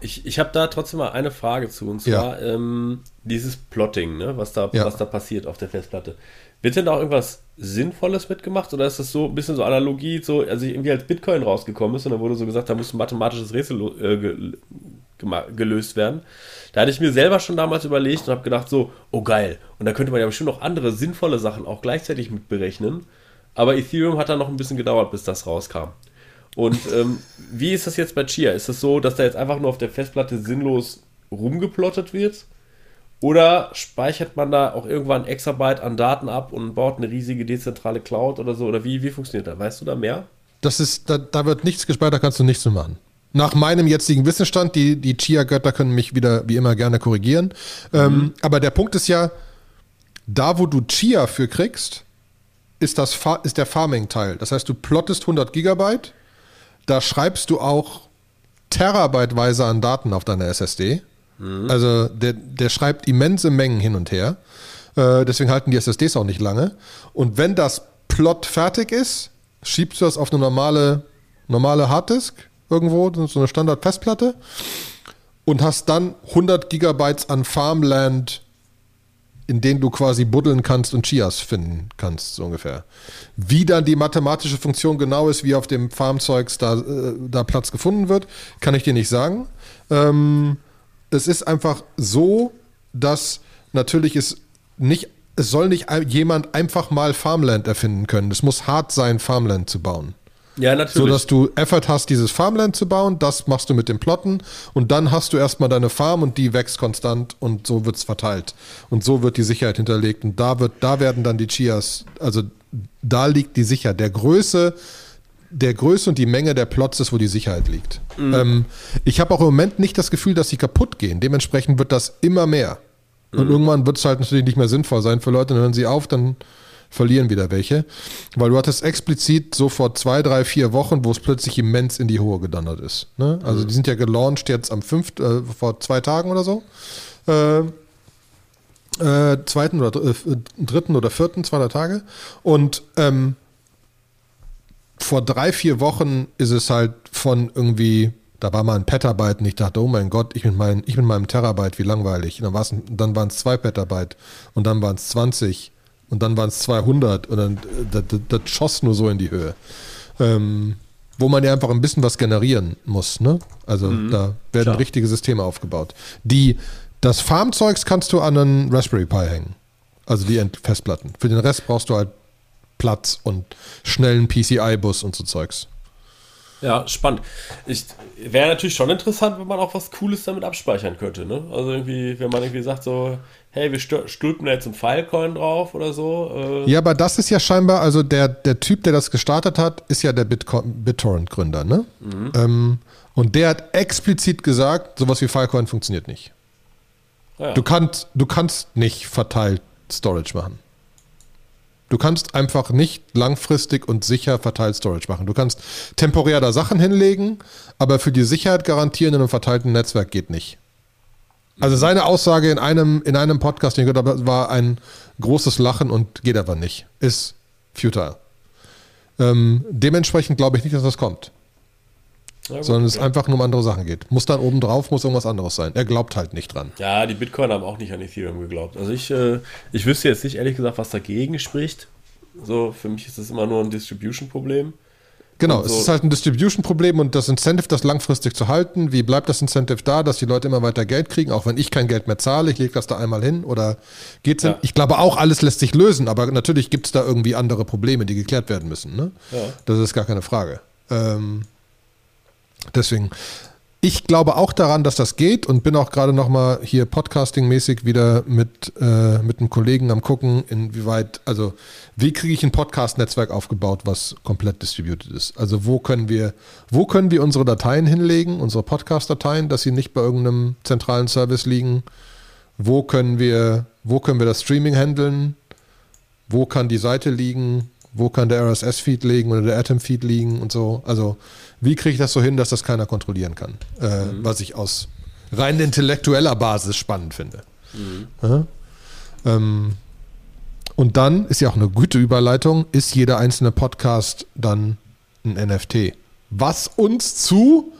S2: ich, ich habe da trotzdem mal eine Frage zu, und zwar ja. ähm, dieses Plotting, ne, was, da, ja. was da passiert auf der Festplatte. Wird denn da auch irgendwas Sinnvolles mitgemacht oder ist das so ein bisschen so Analogie, so, also irgendwie als Bitcoin rausgekommen ist und dann wurde so gesagt, da muss ein mathematisches Rätsel äh, gelöst werden. Da hatte ich mir selber schon damals überlegt und habe gedacht, so, oh geil. Und da könnte man ja bestimmt noch andere sinnvolle Sachen auch gleichzeitig mit berechnen. Aber Ethereum hat dann noch ein bisschen gedauert, bis das rauskam. Und ähm, wie ist das jetzt bei Chia? Ist es das so, dass da jetzt einfach nur auf der Festplatte sinnlos rumgeplottet wird? Oder speichert man da auch irgendwann Exabyte an Daten ab und baut eine riesige dezentrale Cloud oder so? Oder wie, wie funktioniert das? Weißt du da mehr?
S1: Das ist, da, da wird nichts gespeichert, da kannst du nichts mehr machen. Nach meinem jetzigen Wissensstand, die, die Chia-Götter können mich wieder wie immer gerne korrigieren. Ähm, mhm. Ähm, aber der Punkt ist ja, da wo du Chia für kriegst, ist, das, ist der Farming-Teil. Das heißt, du plottest 100 Gigabyte da schreibst du auch terabyteweise an Daten auf deiner SSD. Mhm. Also der, der schreibt immense Mengen hin und her. Äh, deswegen halten die SSDs auch nicht lange. Und wenn das Plot fertig ist, schiebst du das auf eine normale, normale Harddisk irgendwo, so eine Standard-Festplatte und hast dann 100 Gigabytes an Farmland in denen du quasi buddeln kannst und Chias finden kannst, so ungefähr. Wie dann die mathematische Funktion genau ist, wie auf dem Farmzeugs da, äh, da Platz gefunden wird, kann ich dir nicht sagen. Ähm, es ist einfach so, dass natürlich es nicht, es soll nicht jemand einfach mal Farmland erfinden können. Es muss hart sein, Farmland zu bauen. Ja, natürlich. So dass du Effort hast, dieses Farmland zu bauen, das machst du mit dem Plotten und dann hast du erstmal deine Farm und die wächst konstant und so wird es verteilt. Und so wird die Sicherheit hinterlegt und da wird, da werden dann die Chias, also da liegt die Sicherheit. Der Größe, der Größe und die Menge der Plots ist, wo die Sicherheit liegt. Mhm. Ähm, ich habe auch im Moment nicht das Gefühl, dass sie kaputt gehen. Dementsprechend wird das immer mehr. Und mhm. irgendwann wird es halt natürlich nicht mehr sinnvoll sein für Leute, dann hören sie auf, dann verlieren wieder welche. Weil du hattest explizit so vor zwei, drei, vier Wochen, wo es plötzlich immens in die Hohe gedonnert ist. Ne? Also mhm. die sind ja gelauncht jetzt am 5., äh, vor zwei Tagen oder so. Äh, äh, zweiten oder äh, dritten oder vierten, 200 Tage. Und ähm, vor drei, vier Wochen ist es halt von irgendwie, da war mal ein Petabyte und ich dachte, oh mein Gott, ich mit, mein, ich mit meinem Terabyte, wie langweilig. Und dann, dann waren es zwei Petabyte und dann waren es 20 und dann waren es 200 und dann das, das, das, schoss nur so in die Höhe. Ähm, wo man ja einfach ein bisschen was generieren muss. Ne? Also mhm, da werden klar. richtige Systeme aufgebaut. Die, das Farmzeugs kannst du an einen Raspberry Pi hängen. Also die Festplatten. Für den Rest brauchst du halt Platz und schnellen PCI-Bus und so Zeugs.
S2: Ja, spannend. Wäre natürlich schon interessant, wenn man auch was Cooles damit abspeichern könnte. Ne? Also irgendwie, wenn man irgendwie sagt so, hey, wir stülpen da jetzt ein Filecoin drauf oder so.
S1: Äh. Ja, aber das ist ja scheinbar, also der, der Typ, der das gestartet hat, ist ja der BitTorrent-Gründer, ne? Mhm. Ähm, und der hat explizit gesagt, sowas wie Filecoin funktioniert nicht. Ja. Du, kannst, du kannst nicht verteilt Storage machen. Du kannst einfach nicht langfristig und sicher verteilt Storage machen. Du kannst temporär da Sachen hinlegen, aber für die Sicherheit garantieren in einem verteilten Netzwerk geht nicht. Also seine Aussage in einem, in einem Podcast, den ich gehört habe, war ein großes Lachen und geht aber nicht. Ist futile. Ähm, dementsprechend glaube ich nicht, dass das kommt. Ja, gut, sondern es einfach nur um andere Sachen geht. Muss dann oben drauf, muss irgendwas anderes sein. Er glaubt halt nicht dran.
S2: Ja, die Bitcoin haben auch nicht an Ethereum geglaubt. Also ich, äh, ich wüsste jetzt nicht ehrlich gesagt, was dagegen spricht. So, für mich ist das immer nur ein Distribution-Problem.
S1: Genau, so. es ist halt ein Distribution-Problem und das Incentive, das langfristig zu halten. Wie bleibt das Incentive da, dass die Leute immer weiter Geld kriegen, auch wenn ich kein Geld mehr zahle? Ich lege das da einmal hin oder geht's ja. Ich glaube auch, alles lässt sich lösen, aber natürlich gibt es da irgendwie andere Probleme, die geklärt werden müssen. Ne? Ja. Das ist gar keine Frage. Ähm, deswegen, ich glaube auch daran, dass das geht und bin auch gerade nochmal hier podcasting-mäßig wieder mit, äh, mit einem Kollegen am gucken, inwieweit, also wie kriege ich ein Podcast-Netzwerk aufgebaut, was komplett distributed ist? Also wo können wir, wo können wir unsere Dateien hinlegen, unsere Podcast-Dateien, dass sie nicht bei irgendeinem zentralen Service liegen? Wo können wir, wo können wir das Streaming handeln? Wo kann die Seite liegen? Wo kann der RSS-Feed liegen oder der Atom-Feed liegen und so? Also wie kriege ich das so hin, dass das keiner kontrollieren kann? Äh, mhm. Was ich aus rein intellektueller Basis spannend finde. Mhm. Ähm, und dann ist ja auch eine gute Überleitung, ist jeder einzelne Podcast dann ein NFT. Was uns zu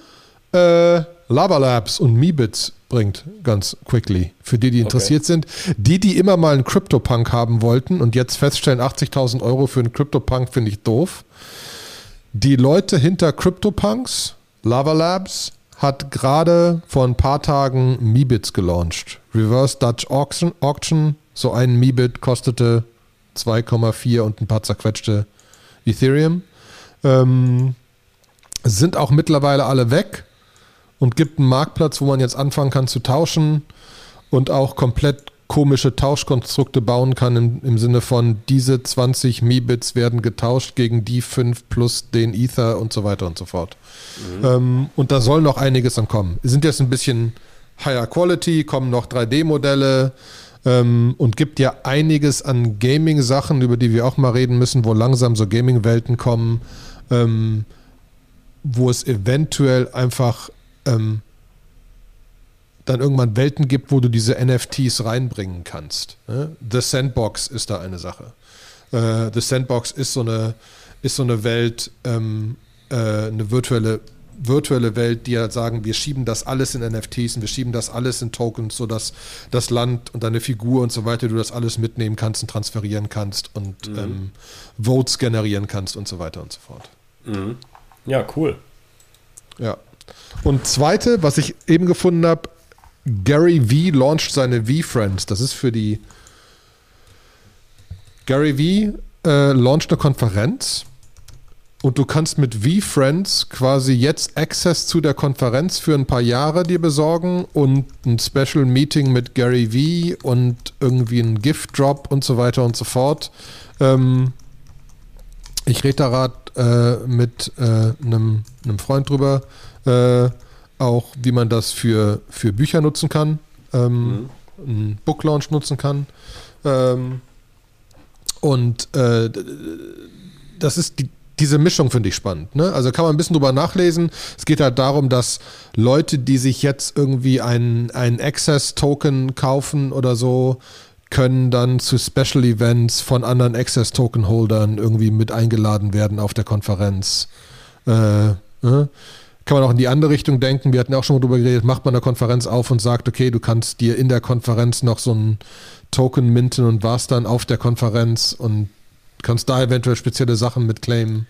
S1: äh, Lava Labs und Meebits bringt, ganz quickly. Für die, die interessiert okay. sind. Die, die immer mal einen CryptoPunk haben wollten und jetzt feststellen, 80.000 Euro für einen CryptoPunk finde ich doof. Die Leute hinter CryptoPunks, Lava Labs, hat gerade vor ein paar Tagen Meebits gelauncht. Reverse Dutch Auction, Auction so ein Meebit kostete 2,4 und ein paar zerquetschte Ethereum. Ähm, sind auch mittlerweile alle weg und gibt einen Marktplatz, wo man jetzt anfangen kann zu tauschen und auch komplett komische Tauschkonstrukte bauen kann im, im Sinne von diese 20 Mi-Bits werden getauscht gegen die 5 plus den Ether und so weiter und so fort. Mhm. Ähm, und da soll noch einiges dann kommen. Sind jetzt ein bisschen higher quality, kommen noch 3D-Modelle ähm, und gibt ja einiges an Gaming-Sachen, über die wir auch mal reden müssen, wo langsam so Gaming-Welten kommen, ähm, wo es eventuell einfach ähm, dann irgendwann Welten gibt, wo du diese NFTs reinbringen kannst. Ne? The Sandbox ist da eine Sache. Äh, The Sandbox ist so eine, ist so eine Welt, ähm, äh, eine virtuelle, virtuelle Welt, die halt sagen, wir schieben das alles in NFTs und wir schieben das alles in Tokens, sodass das Land und deine Figur und so weiter, du das alles mitnehmen kannst und transferieren kannst und mhm. ähm, Votes generieren kannst und so weiter und so fort.
S2: Mhm. Ja, cool.
S1: Ja. Und zweite, was ich eben gefunden habe, Gary V launcht seine V-Friends. Das ist für die. Gary V äh, launcht eine Konferenz und du kannst mit V-Friends quasi jetzt Access zu der Konferenz für ein paar Jahre dir besorgen und ein Special Meeting mit Gary V und irgendwie ein Gift Drop und so weiter und so fort. Ähm, ich rede da gerade äh, mit äh, einem Freund drüber. Äh, auch, wie man das für, für Bücher nutzen kann, ähm, mhm. einen Book Launch nutzen kann. Ähm, und äh, das ist die, diese Mischung finde ich spannend. Ne? Also kann man ein bisschen drüber nachlesen. Es geht halt darum, dass Leute, die sich jetzt irgendwie einen Access-Token kaufen oder so, können dann zu Special Events von anderen Access-Token-Holdern irgendwie mit eingeladen werden auf der Konferenz. Äh, äh? Kann man auch in die andere Richtung denken. Wir hatten ja auch schon mal drüber geredet, macht man eine Konferenz auf und sagt, okay, du kannst dir in der Konferenz noch so ein Token minten und warst dann auf der Konferenz und kannst da eventuell spezielle Sachen mit claimen.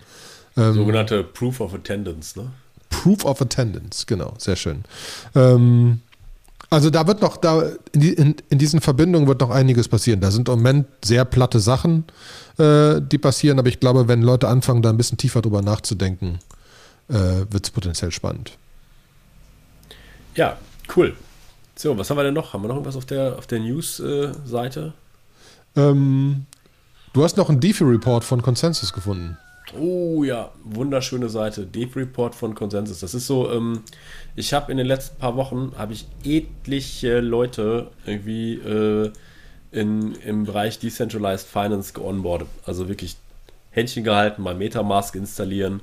S2: Ähm, Sogenannte Proof of Attendance, ne?
S1: Proof of Attendance, genau, sehr schön. Ähm, also da wird noch, da in, in, in, diesen Verbindungen wird noch einiges passieren. Da sind im Moment sehr platte Sachen, äh, die passieren, aber ich glaube, wenn Leute anfangen, da ein bisschen tiefer drüber nachzudenken, äh, wird es potenziell spannend.
S2: Ja, cool. So, was haben wir denn noch? Haben wir noch irgendwas auf der, auf der News-Seite?
S1: ähm, du hast noch einen DeFi-Report von Consensus gefunden.
S2: Oh ja, wunderschöne Seite. Deep Report von Consensus. Das ist so, ähm, ich habe in den letzten paar Wochen, habe ich etliche Leute irgendwie äh, in, im Bereich Decentralized Finance geonboardet. Also wirklich Händchen gehalten, mal Metamask installieren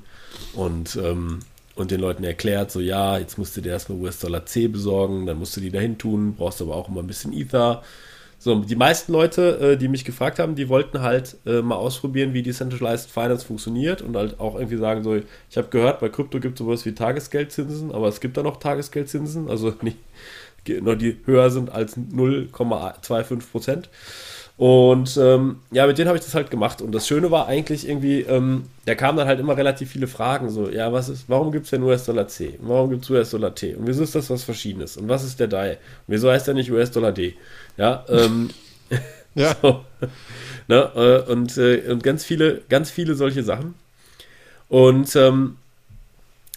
S2: und ähm, und den Leuten erklärt, so ja, jetzt musst du dir erstmal US-Dollar C besorgen, dann musst du die dahin tun, brauchst aber auch immer ein bisschen Ether. So, die meisten Leute, äh, die mich gefragt haben, die wollten halt äh, mal ausprobieren, wie Decentralized Finance funktioniert und halt auch irgendwie sagen, so, ich habe gehört, bei Krypto gibt es sowas wie Tagesgeldzinsen, aber es gibt da noch Tagesgeldzinsen, also nicht, die höher sind als 0,25 Prozent. Und ähm, ja, mit denen habe ich das halt gemacht. Und das Schöne war eigentlich irgendwie, ähm, da kamen dann halt immer relativ viele Fragen. So, ja, was ist, warum gibt es denn US-Dollar C? Und warum gibt es US-Dollar T? Und wieso ist das was Verschiedenes? Und was ist der DAI? Und wieso heißt der nicht US-Dollar D? Ja, ähm, ja. so, ne, äh, und, äh, und ganz viele, ganz viele solche Sachen. Und ähm,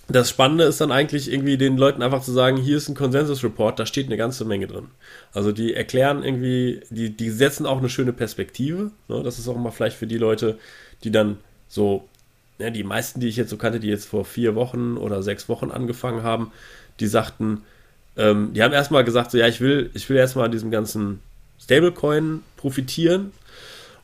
S2: das Spannende ist dann eigentlich irgendwie den Leuten einfach zu sagen, hier ist ein Konsensus-Report, da steht eine ganze Menge drin. Also die erklären irgendwie, die, die setzen auch eine schöne Perspektive. Ne? Das ist auch immer vielleicht für die Leute, die dann so, ja, die meisten, die ich jetzt so kannte, die jetzt vor vier Wochen oder sechs Wochen angefangen haben, die sagten, ähm, die haben erstmal gesagt, so ja, ich will, ich will erstmal an diesem ganzen Stablecoin profitieren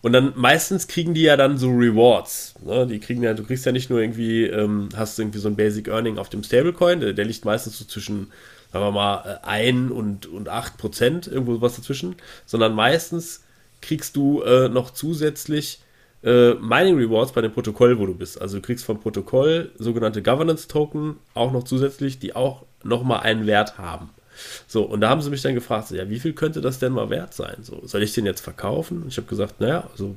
S2: und dann meistens kriegen die ja dann so Rewards. Ne? Die kriegen ja, du kriegst ja nicht nur irgendwie, ähm, hast irgendwie so ein Basic Earning auf dem Stablecoin, der, der liegt meistens so zwischen, sagen wir mal, 1 und, und 8 Prozent, irgendwo was dazwischen, sondern meistens kriegst du äh, noch zusätzlich äh, Mining Rewards bei dem Protokoll, wo du bist. Also du kriegst vom Protokoll sogenannte Governance Token auch noch zusätzlich, die auch nochmal einen Wert haben. So, und da haben sie mich dann gefragt, so, ja, wie viel könnte das denn mal wert sein? So, soll ich den jetzt verkaufen? Und ich habe gesagt, naja, also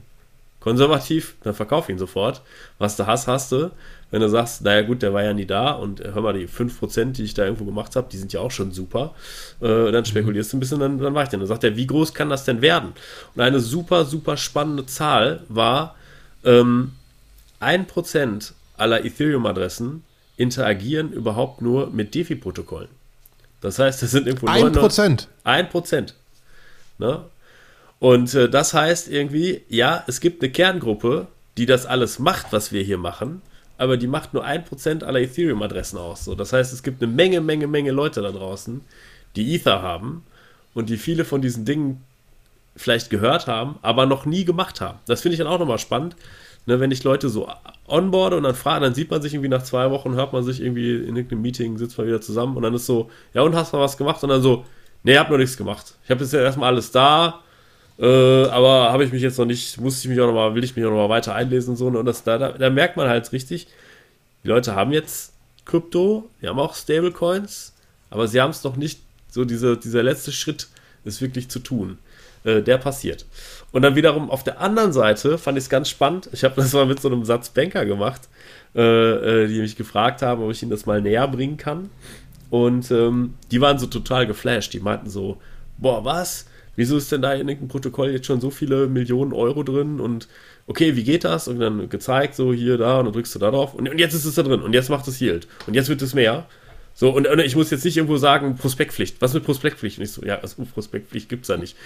S2: konservativ, dann verkauf ihn sofort. Was du hast, hast du. Wenn du sagst, naja gut, der war ja nie da und hör mal, die 5%, die ich da irgendwo gemacht habe, die sind ja auch schon super, äh, dann spekulierst du ein bisschen, dann, dann war ich den. Dann sagt er, wie groß kann das denn werden? Und eine super, super spannende Zahl war, ähm, 1% aller Ethereum-Adressen interagieren überhaupt nur mit DeFi-Protokollen. Das heißt, das sind irgendwo
S1: ein Prozent.
S2: Ein Prozent. Ne? Und äh, das heißt irgendwie, ja, es gibt eine Kerngruppe, die das alles macht, was wir hier machen, aber die macht nur ein Prozent aller Ethereum-Adressen aus. So, das heißt, es gibt eine Menge, Menge, Menge Leute da draußen, die Ether haben und die viele von diesen Dingen vielleicht gehört haben, aber noch nie gemacht haben. Das finde ich dann auch nochmal spannend, ne, wenn ich Leute so onboarde und dann frage, dann sieht man sich irgendwie nach zwei Wochen, hört man sich irgendwie in irgendeinem Meeting, sitzt man wieder zusammen und dann ist so, ja und hast du was gemacht? Und dann so, nee, hab noch nichts gemacht. Ich habe jetzt erstmal alles da, äh, aber habe ich mich jetzt noch nicht, muss ich mich auch noch mal, will ich mich auch noch mal weiter einlesen und so und das, da, da, da merkt man halt richtig, die Leute haben jetzt Krypto, die haben auch Stablecoins, aber sie haben es noch nicht, so diese, dieser letzte Schritt ist wirklich zu tun. Äh, der passiert. Und dann wiederum auf der anderen Seite fand ich es ganz spannend. Ich habe das mal mit so einem Satz Banker gemacht, äh, äh, die mich gefragt haben, ob ich ihnen das mal näher bringen kann. Und ähm, die waren so total geflasht. Die meinten so: Boah, was? Wieso ist denn da in irgendeinem Protokoll jetzt schon so viele Millionen Euro drin? Und okay, wie geht das? Und dann gezeigt, so hier, da, und dann drückst du da drauf. Und, und jetzt ist es da drin. Und jetzt macht es Yield. Und jetzt wird es mehr. So, und, und, ich muss jetzt nicht irgendwo sagen, Prospektpflicht. Was mit Prospektpflicht? Und ich so, ja, also, Prospektpflicht gibt es da nicht.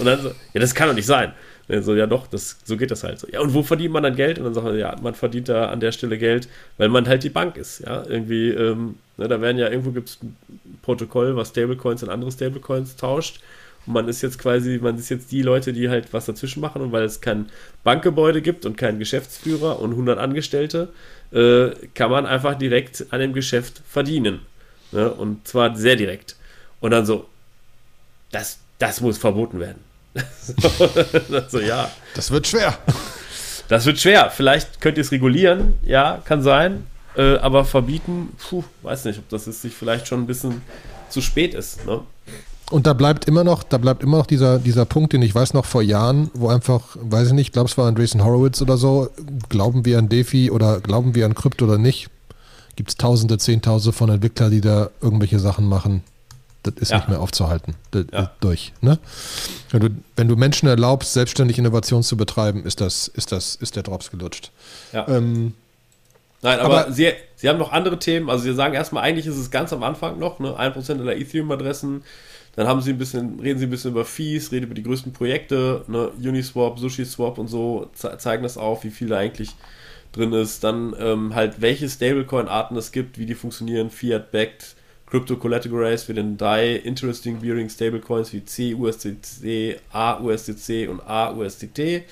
S2: und dann so, ja, das kann doch nicht sein. Und so, ja doch, das, so geht das halt so. Ja, und wo verdient man dann Geld? Und dann sagt er, ja, man verdient da an der Stelle Geld, weil man halt die Bank ist. Ja, irgendwie, ähm, ne, da werden ja, irgendwo gibt es ein Protokoll, was Stablecoins in andere Stablecoins tauscht. Und man ist jetzt quasi, man ist jetzt die Leute, die halt was dazwischen machen. Und weil es kein Bankgebäude gibt und keinen Geschäftsführer und 100 Angestellte, äh, kann man einfach direkt an dem Geschäft verdienen. Ne? Und zwar sehr direkt. Und dann so, das, das muss verboten werden.
S1: so, ja. Das wird schwer.
S2: Das wird schwer. Vielleicht könnt ihr es regulieren, ja, kann sein. Äh, aber verbieten, puh, weiß nicht, ob das ist, sich vielleicht schon ein bisschen zu spät ist. Ne?
S1: Und da bleibt immer noch, da bleibt immer noch dieser, dieser Punkt, den ich weiß noch vor Jahren, wo einfach, weiß ich nicht, ich glaube es war Andreessen Horowitz oder so, glauben wir an DeFi oder glauben wir an Krypto oder nicht, gibt es Tausende, Zehntausende von Entwicklern, die da irgendwelche Sachen machen. Das ist ja. nicht mehr aufzuhalten. Das, ja. Durch. Ne? Wenn, du, wenn du Menschen erlaubst, selbstständig Innovation zu betreiben, ist, das, ist, das, ist der Drops gelutscht.
S2: Ja. Ähm, Nein, aber, aber, Sie, Sie haben noch andere Themen. Also Sie sagen erstmal, eigentlich ist es ganz am Anfang noch, ne? 1% der Ethereum-Adressen. Dann haben Sie ein bisschen, reden Sie ein bisschen über Fees, reden über die größten Projekte, ne? Uniswap, SushiSwap und so, zeigen das auf, wie viel da eigentlich drin ist, dann ähm, halt welche Stablecoin-Arten es gibt, wie die funktionieren, Fiat-backed, Crypto Collateralized für den DAI, Interesting Bearing Stablecoins wie CUSDC, AUSDC und AUSDT,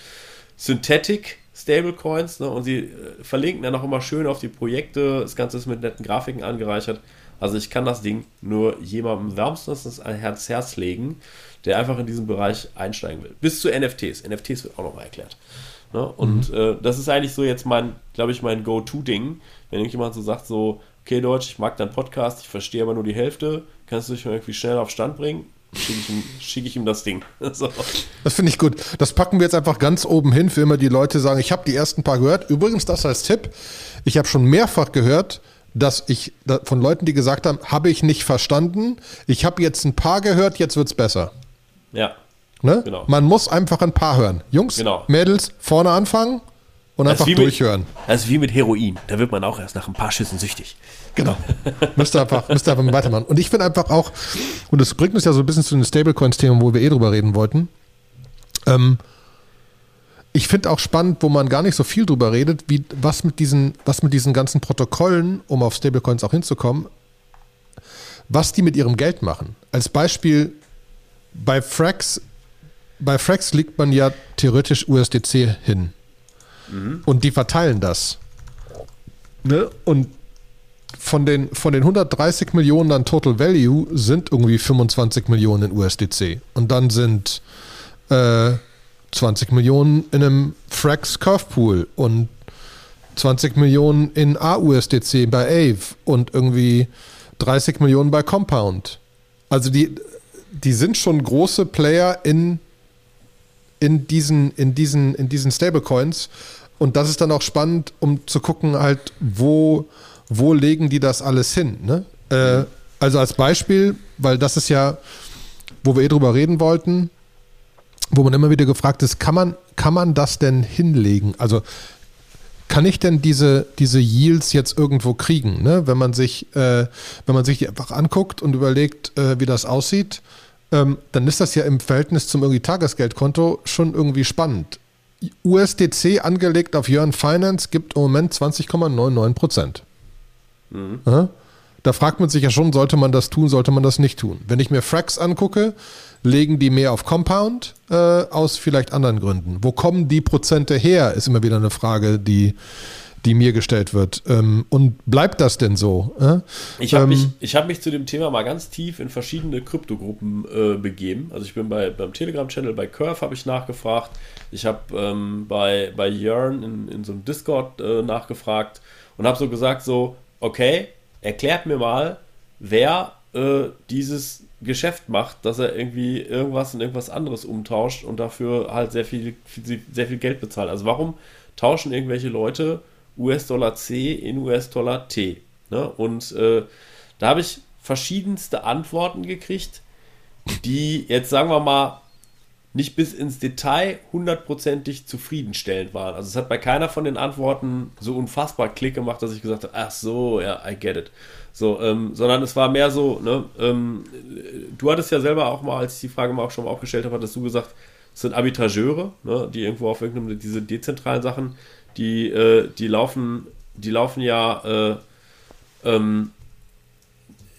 S2: Synthetic Stablecoins ne, und sie äh, verlinken dann auch immer schön auf die Projekte. Das Ganze ist mit netten Grafiken angereichert. Also ich kann das Ding nur jemandem wärmstens ans Herz legen, der einfach in diesen Bereich einsteigen will. Bis zu NFTs. NFTs wird auch noch mal erklärt. Ne? Und mhm. äh, das ist eigentlich so jetzt mein, glaube ich, mein Go-To-Ding. Wenn irgendjemand so sagt, so, okay, Deutsch, ich mag deinen Podcast, ich verstehe aber nur die Hälfte, kannst du dich mal irgendwie schnell auf Stand bringen? schicke ich, ihm, schick ich ihm das Ding.
S1: so. Das finde ich gut. Das packen wir jetzt einfach ganz oben hin für immer die Leute sagen, ich habe die ersten paar gehört. Übrigens, das als Tipp, ich habe schon mehrfach gehört, dass ich von Leuten, die gesagt haben, habe ich nicht verstanden. Ich habe jetzt ein paar gehört, jetzt wird es besser.
S2: Ja.
S1: Ne? Genau. Man muss einfach ein paar hören. Jungs, genau. Mädels, vorne anfangen und das einfach durchhören.
S2: Mit, das ist wie mit Heroin. Da wird man auch erst nach ein paar Schüssen süchtig.
S1: Genau. müsst ihr einfach, müsst ihr einfach weitermachen. Und ich finde einfach auch, und das bringt uns ja so ein bisschen zu den Stablecoins-Themen, wo wir eh drüber reden wollten. Ähm, ich finde auch spannend, wo man gar nicht so viel drüber redet, wie was mit diesen, was mit diesen ganzen Protokollen, um auf Stablecoins auch hinzukommen, was die mit ihrem Geld machen. Als Beispiel bei Frax, bei Frax liegt man ja theoretisch USDC hin. Mhm. Und die verteilen das. Ne? Und von den, von den 130 Millionen an Total Value sind irgendwie 25 Millionen in USDC. Und dann sind äh, 20 Millionen in einem Frax Curve Pool und 20 Millionen in AUSDC bei Ave und irgendwie 30 Millionen bei Compound. Also die, die sind schon große Player in, in diesen, in diesen, in diesen Stablecoins. Und das ist dann auch spannend, um zu gucken, halt, wo, wo legen die das alles hin? Ne? Äh, also als Beispiel, weil das ist ja, wo wir eh drüber reden wollten, wo man immer wieder gefragt ist, kann man, kann man das denn hinlegen? Also kann ich denn diese, diese Yields jetzt irgendwo kriegen? Ne? Wenn man sich, äh, wenn man sich die einfach anguckt und überlegt, äh, wie das aussieht, ähm, dann ist das ja im Verhältnis zum irgendwie Tagesgeldkonto schon irgendwie spannend. USDC angelegt auf Jörn Finance gibt im Moment 20,99 Prozent. Mhm. Da fragt man sich ja schon, sollte man das tun, sollte man das nicht tun. Wenn ich mir Frax angucke, legen die mehr auf Compound äh, aus vielleicht anderen Gründen. Wo kommen die Prozente her, ist immer wieder eine Frage, die, die mir gestellt wird. Ähm, und bleibt das denn so?
S2: Äh? Ich habe ähm, mich, hab mich zu dem Thema mal ganz tief in verschiedene Kryptogruppen äh, begeben. Also ich bin bei, beim Telegram-Channel, bei Curve habe ich nachgefragt. Ich habe ähm, bei, bei Yearn in, in so einem Discord äh, nachgefragt und habe so gesagt, so, okay, erklärt mir mal, wer äh, dieses Geschäft macht, dass er irgendwie irgendwas in irgendwas anderes umtauscht und dafür halt sehr viel, sehr viel Geld bezahlt. Also warum tauschen irgendwelche Leute US-Dollar C in US-Dollar T? Ne? Und äh, da habe ich verschiedenste Antworten gekriegt, die jetzt sagen wir mal nicht bis ins Detail hundertprozentig zufriedenstellend waren. Also es hat bei keiner von den Antworten so unfassbar Klick gemacht, dass ich gesagt habe, ach so, ja, I get it. So, ähm, sondern es war mehr so, ne, ähm, du hattest ja selber auch mal, als ich die Frage mal auch schon mal aufgestellt habe, hattest du gesagt, es sind Arbitrageure, ne, die irgendwo auf irgendeinem, diese dezentralen Sachen, die, äh, die laufen, die laufen ja, äh, ähm,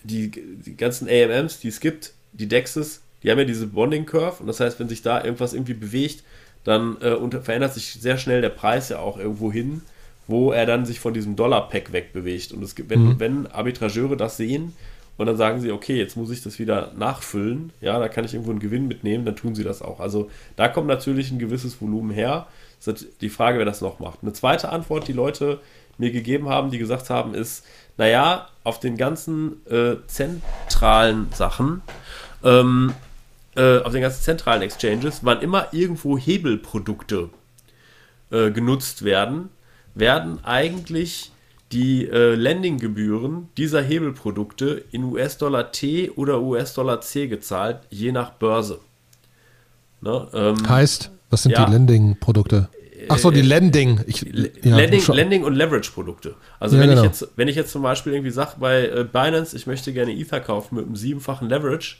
S2: die, die ganzen AMMs, die es gibt, die DEXs, die haben ja diese Bonding Curve und das heißt, wenn sich da irgendwas irgendwie bewegt, dann äh, unter, verändert sich sehr schnell der Preis ja auch irgendwo hin, wo er dann sich von diesem Dollar-Pack wegbewegt. Und es gibt, wenn, mhm. wenn Arbitrageure das sehen und dann sagen sie, okay, jetzt muss ich das wieder nachfüllen, ja, da kann ich irgendwo einen Gewinn mitnehmen, dann tun sie das auch. Also da kommt natürlich ein gewisses Volumen her. Das ist die Frage, wer das noch macht. Eine zweite Antwort, die Leute mir gegeben haben, die gesagt haben, ist, naja, auf den ganzen äh, zentralen Sachen ähm, äh, auf den ganzen zentralen Exchanges, wann immer irgendwo Hebelprodukte äh, genutzt werden, werden eigentlich die äh, Landinggebühren dieser Hebelprodukte in US-Dollar T oder US-Dollar C gezahlt, je nach Börse.
S1: Ne, ähm, heißt, was sind ja, die Landing-Produkte? Achso, die Landing. Ich,
S2: ja, Landing, Landing und Leverage-Produkte. Also ja, wenn, genau. ich jetzt, wenn ich jetzt zum Beispiel irgendwie sage bei äh, Binance, ich möchte gerne Ether kaufen mit einem siebenfachen Leverage,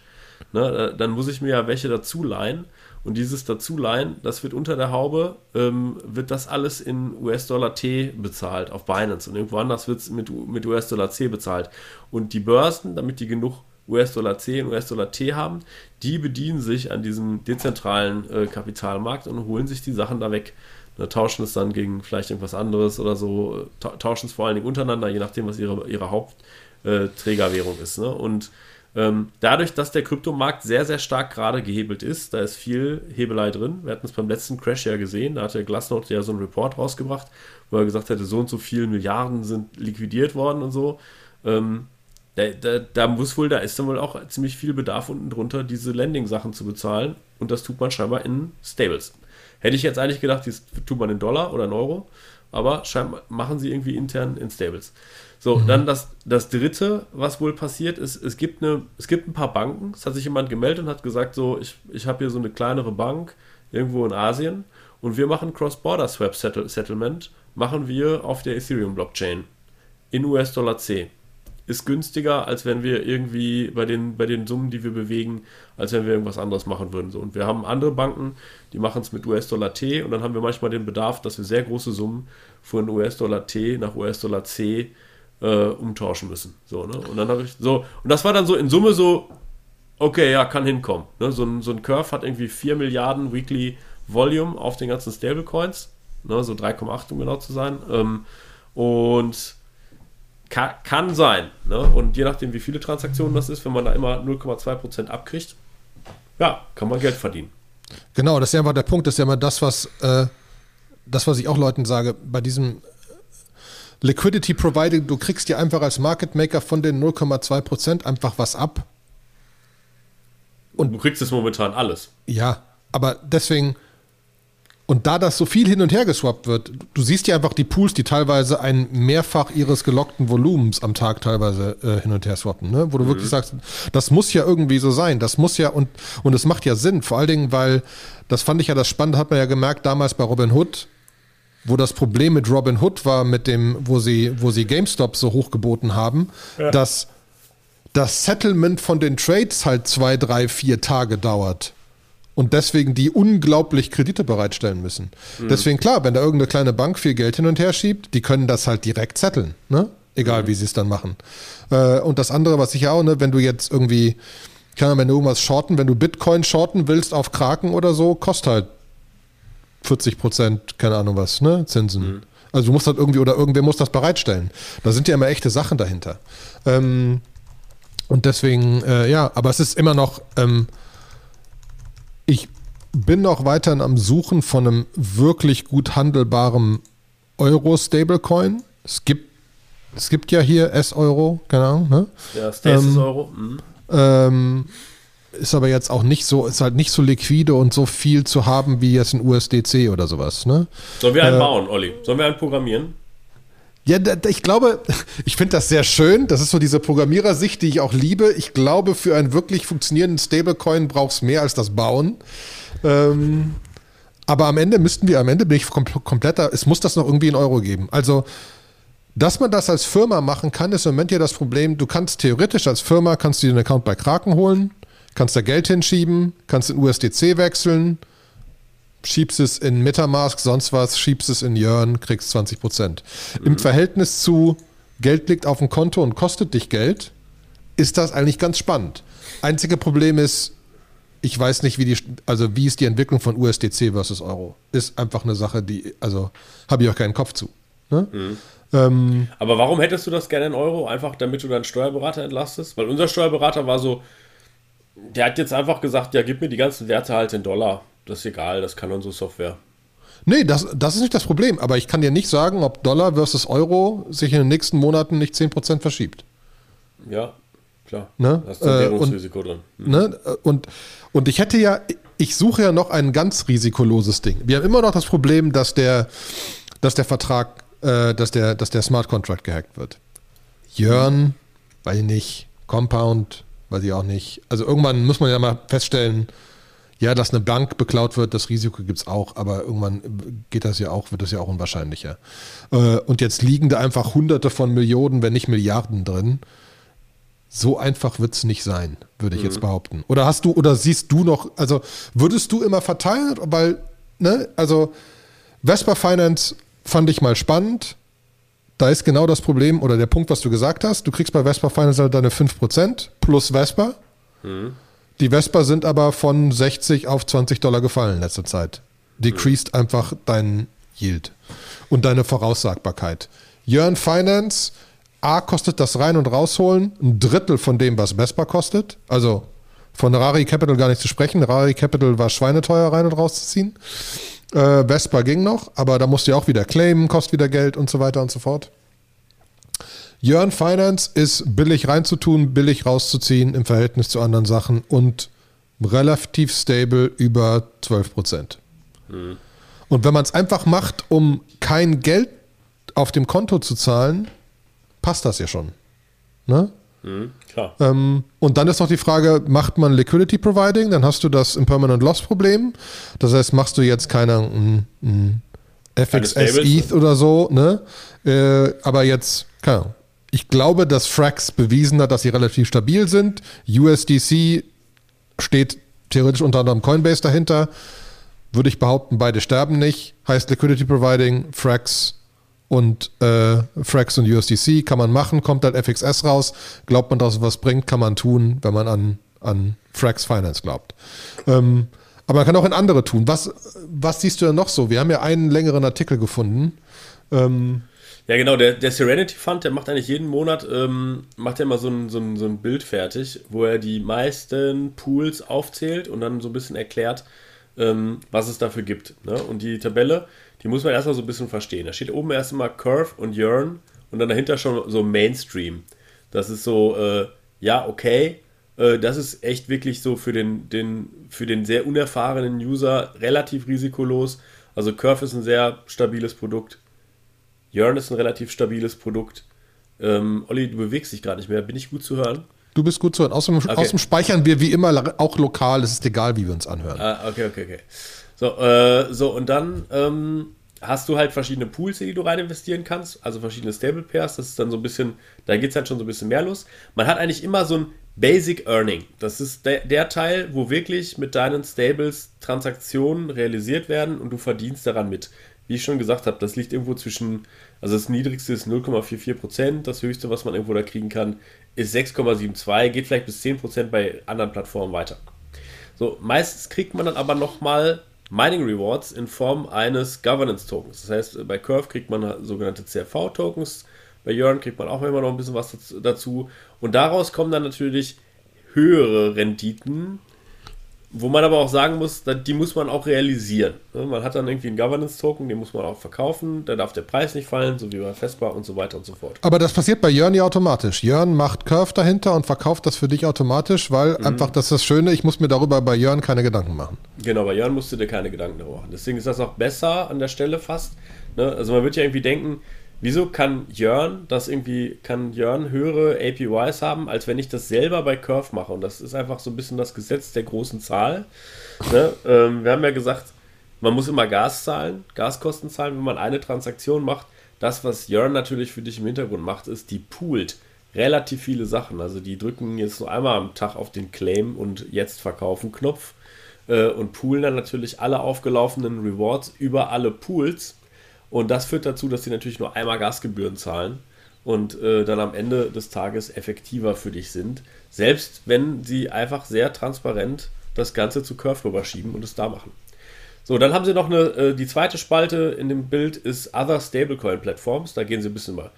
S2: ne, dann muss ich mir ja welche dazu leihen. Und dieses dazuleihen, das wird unter der Haube, ähm, wird das alles in US-Dollar T bezahlt auf Binance. Und irgendwo anders wird es mit, mit US-Dollar C bezahlt. Und die Börsen, damit die genug US-Dollar C und US-Dollar T haben, die bedienen sich an diesem dezentralen äh, Kapitalmarkt und holen sich die Sachen da weg. ne, tauschen es dann gegen vielleicht irgendwas anderes oder so, tauschen es vor allen Dingen untereinander, je nachdem, was ihre, ihre Hauptträgerwährung ist. Ne? Und dadurch, dass der Kryptomarkt sehr, sehr stark gerade gehebelt ist, da ist viel Hebelei drin. Wir hatten es beim letzten Crash ja gesehen, da hat der Glassnode ja so einen Report rausgebracht, wo er gesagt hätte, so und so viele Milliarden sind liquidiert worden und so. Ähm, da, da, da, muss wohl, da ist dann wohl auch ziemlich viel Bedarf unten drunter, diese Landing-Sachen zu bezahlen. Und das tut man scheinbar in Stables. Hätte ich jetzt eigentlich gedacht, das tut man in Dollar oder in Euro, aber scheinbar machen sie irgendwie intern in Stables. So, mhm. dann das, das dritte, was wohl passiert ist, es gibt, eine, es gibt ein paar Banken. Es hat sich jemand gemeldet und hat gesagt, so, ich, ich habe hier so eine kleinere Bank irgendwo in Asien und wir machen Cross-Border-Swap-Settlement, machen wir auf der Ethereum-Blockchain in US-Dollar C ist günstiger, als wenn wir irgendwie bei den, bei den Summen, die wir bewegen, als wenn wir irgendwas anderes machen würden. So, und wir haben andere Banken, die machen es mit US-Dollar T und dann haben wir manchmal den Bedarf, dass wir sehr große Summen von US-Dollar T nach US-Dollar C äh, umtauschen müssen. So, ne? Und dann habe ich so, und das war dann so in Summe so, okay, ja, kann hinkommen. Ne? So, ein, so ein Curve hat irgendwie 4 Milliarden Weekly Volume auf den ganzen Stablecoins, ne? so 3,8 um genau zu sein. Ähm, und kann, kann sein. Ne? Und je nachdem, wie viele Transaktionen das ist, wenn man da immer 0,2% abkriegt, ja, kann man Geld verdienen.
S1: Genau, das ist ja einfach der Punkt, das ist ja immer das, was, äh, das, was ich auch Leuten sage, bei diesem Liquidity Providing, du kriegst dir einfach als Market Maker von den 0,2% einfach was ab.
S2: Und du kriegst es momentan alles.
S1: Ja, aber deswegen, und da das so viel hin und her geswappt wird, du siehst ja einfach die Pools, die teilweise ein Mehrfach ihres gelockten Volumens am Tag teilweise äh, hin und her swappen, ne? wo du mhm. wirklich sagst, das muss ja irgendwie so sein, das muss ja und und es macht ja Sinn, vor allen Dingen, weil das fand ich ja das Spannende, hat man ja gemerkt damals bei Robin Hood, wo das Problem mit Robin Hood war, mit dem, wo sie, wo sie GameStop so hochgeboten haben, ja. dass das Settlement von den Trades halt zwei, drei, vier Tage dauert und deswegen die unglaublich Kredite bereitstellen müssen. Mhm. Deswegen klar, wenn da irgendeine kleine Bank viel Geld hin und her schiebt, die können das halt direkt zetteln, ne? Egal mhm. wie sie es dann machen. Äh, und das andere, was ich auch, ne, wenn du jetzt irgendwie, kann man, wenn du irgendwas shorten, wenn du Bitcoin shorten willst auf Kraken oder so, kostet halt 40 Prozent, keine Ahnung was, ne, Zinsen. Mhm. Also du musst halt irgendwie, oder irgendwer muss das bereitstellen. Da sind ja immer echte Sachen dahinter. Ähm, und deswegen, äh, ja, aber es ist immer noch, ähm, ich bin noch weiterhin am Suchen von einem wirklich gut handelbaren Euro-Stablecoin. Es gibt, es gibt ja hier S-Euro, keine Ahnung. Ne?
S2: Ja, Stasis ähm. Mhm.
S1: Ähm, ist aber jetzt auch nicht so, ist halt nicht so liquide und so viel zu haben wie jetzt ein USDC oder sowas. Ne?
S2: Sollen wir einen äh, bauen, Olli? Sollen wir einen programmieren?
S1: Ja, ich glaube, ich finde das sehr schön. Das ist so diese Programmierersicht, die ich auch liebe. Ich glaube, für einen wirklich funktionierenden Stablecoin braucht es mehr als das Bauen. Ähm, aber am Ende müssten wir, am Ende bin ich kompletter, es muss das noch irgendwie in Euro geben. Also, dass man das als Firma machen kann, ist im Moment ja das Problem. Du kannst theoretisch als Firma, kannst du dir einen Account bei Kraken holen, kannst da Geld hinschieben, kannst in USDC wechseln, schiebst es in Metamask, sonst was, schiebst es in Yearn, kriegst 20 Prozent. Mhm. Im Verhältnis zu Geld liegt auf dem Konto und kostet dich Geld, ist das eigentlich ganz spannend. Einzige Problem ist, ich weiß nicht, wie die, also wie ist die Entwicklung von USDC versus Euro? Ist einfach eine Sache, die, also habe ich auch keinen Kopf zu. Ne?
S2: Mhm. Ähm, Aber warum hättest du das gerne in Euro? Einfach damit du deinen Steuerberater entlastest? Weil unser Steuerberater war so, der hat jetzt einfach gesagt, ja, gib mir die ganzen Werte halt in Dollar. Das ist egal, das kann unsere Software.
S1: Nee, das, das ist nicht das Problem. Aber ich kann dir nicht sagen, ob Dollar versus Euro sich in den nächsten Monaten nicht 10% verschiebt.
S2: Ja, klar.
S1: Ne? Da du ein Währungsrisiko äh, drin. Mhm. Ne? Und, und ich hätte ja, ich suche ja noch ein ganz risikoloses Ding. Wir haben immer noch das Problem, dass der, dass der Vertrag, äh, dass, der, dass der Smart Contract gehackt wird. Jörn, weiß ich nicht, Compound, weiß ich auch nicht. Also irgendwann muss man ja mal feststellen, ja, dass eine Bank beklaut wird, das Risiko gibt es auch, aber irgendwann geht das ja auch, wird das ja auch unwahrscheinlicher. Äh, und jetzt liegen da einfach hunderte von Millionen, wenn nicht Milliarden drin. So einfach wird es nicht sein, würde ich mhm. jetzt behaupten. Oder hast du, oder siehst du noch, also würdest du immer verteilen, weil, ne, also Vespa Finance fand ich mal spannend. Da ist genau das Problem oder der Punkt, was du gesagt hast. Du kriegst bei Vespa Finance halt deine 5% plus Vespa. Mhm. Die Vespa sind aber von 60 auf 20 Dollar gefallen in letzter Zeit. Decreased mhm. einfach dein, Yield und deine Voraussagbarkeit. Jörn Finance, A kostet das rein und rausholen ein Drittel von dem, was Vespa kostet. Also von Rari Capital gar nicht zu sprechen. Rari Capital war schweineteuer rein und rauszuziehen. Äh, Vespa ging noch, aber da musst du ja auch wieder claimen, kostet wieder Geld und so weiter und so fort. Jörn Finance ist billig reinzutun, billig rauszuziehen im Verhältnis zu anderen Sachen und relativ stable über 12 Prozent. Mhm. Und wenn man es einfach macht, um kein Geld auf dem Konto zu zahlen, passt das ja schon. Ne? Mhm. Ähm, und dann ist noch die Frage, macht man Liquidity Providing? Dann hast du das Impermanent Loss Problem. Das heißt, machst du jetzt keine ein, ein FXS ETH oder so, ne? Äh, aber jetzt, keine Ahnung. Ich glaube, dass Frax bewiesen hat, dass sie relativ stabil sind. USDC steht theoretisch unter anderem Coinbase dahinter. Würde ich behaupten, beide sterben nicht. Heißt Liquidity Providing, Frax und äh, Frax und USDC kann man machen, kommt halt FXS raus. Glaubt man, dass es was bringt, kann man tun, wenn man an, an Frax Finance glaubt. Ähm, aber man kann auch in andere tun. Was, was siehst du denn noch so? Wir haben ja einen längeren Artikel gefunden. Ähm,
S2: ja, genau, der, der Serenity Fund, der macht eigentlich jeden Monat, ähm, macht er mal so ein, so, ein, so ein Bild fertig, wo er die meisten Pools aufzählt und dann so ein bisschen erklärt, ähm, was es dafür gibt. Ne? Und die Tabelle, die muss man erstmal so ein bisschen verstehen. Da steht oben erstmal Curve und Yearn und dann dahinter schon so Mainstream. Das ist so, äh, ja, okay, äh, das ist echt wirklich so für den, den, für den sehr unerfahrenen User relativ risikolos. Also Curve ist ein sehr stabiles Produkt. Jörn ist ein relativ stabiles Produkt. Ähm, Olli, du bewegst dich gerade nicht mehr. Bin ich gut zu hören?
S1: Du bist gut zu hören. Außerdem, okay. außerdem speichern wir wie immer auch lokal. Es ist egal, wie wir uns anhören.
S2: Ah, okay, okay, okay. So, äh, so und dann ähm, hast du halt verschiedene Pools, in die du rein investieren kannst. Also verschiedene Stable Pairs. Das ist dann so ein bisschen, da geht es halt schon so ein bisschen mehr los. Man hat eigentlich immer so ein Basic Earning. Das ist der, der Teil, wo wirklich mit deinen Stables Transaktionen realisiert werden und du verdienst daran mit wie ich schon gesagt habe, das liegt irgendwo zwischen, also das niedrigste ist 0,44%, das höchste, was man irgendwo da kriegen kann, ist 6,72, geht vielleicht bis 10% bei anderen Plattformen weiter. So, meistens kriegt man dann aber nochmal Mining Rewards in Form eines Governance Tokens. Das heißt, bei Curve kriegt man sogenannte CRV Tokens, bei Yearn kriegt man auch immer noch ein bisschen was dazu. Und daraus kommen dann natürlich höhere Renditen wo man aber auch sagen muss, die muss man auch realisieren. Ne? Man hat dann irgendwie einen Governance-Token, den muss man auch verkaufen, da darf der Preis nicht fallen, so wie bei Vespa und so weiter und so fort.
S1: Aber das passiert bei Jörn ja automatisch. Jörn macht Curve dahinter und verkauft das für dich automatisch, weil mhm. einfach das ist das Schöne, ich muss mir darüber bei Jörn keine Gedanken machen.
S2: Genau, bei Jörn musst du dir keine Gedanken darüber machen. Deswegen ist das auch besser an der Stelle fast. Ne? Also man wird ja irgendwie denken, Wieso kann Jörn das irgendwie, kann Jörn höhere APYs haben, als wenn ich das selber bei Curve mache? Und das ist einfach so ein bisschen das Gesetz der großen Zahl. Ne? Ähm, wir haben ja gesagt, man muss immer Gas zahlen, Gaskosten zahlen, wenn man eine Transaktion macht. Das, was Jörn natürlich für dich im Hintergrund macht, ist, die poolt relativ viele Sachen. Also die drücken jetzt nur einmal am Tag auf den Claim und jetzt verkaufen Knopf äh, und poolen dann natürlich alle aufgelaufenen Rewards über alle Pools und das führt dazu, dass sie natürlich nur einmal Gasgebühren zahlen und äh, dann am Ende des Tages effektiver für dich sind. Selbst wenn sie einfach sehr transparent das Ganze zu Curve rüberschieben und es da machen. So, dann haben sie noch eine, äh, die zweite Spalte in dem Bild ist Other Stablecoin Platforms. Da gehen sie ein bisschen mal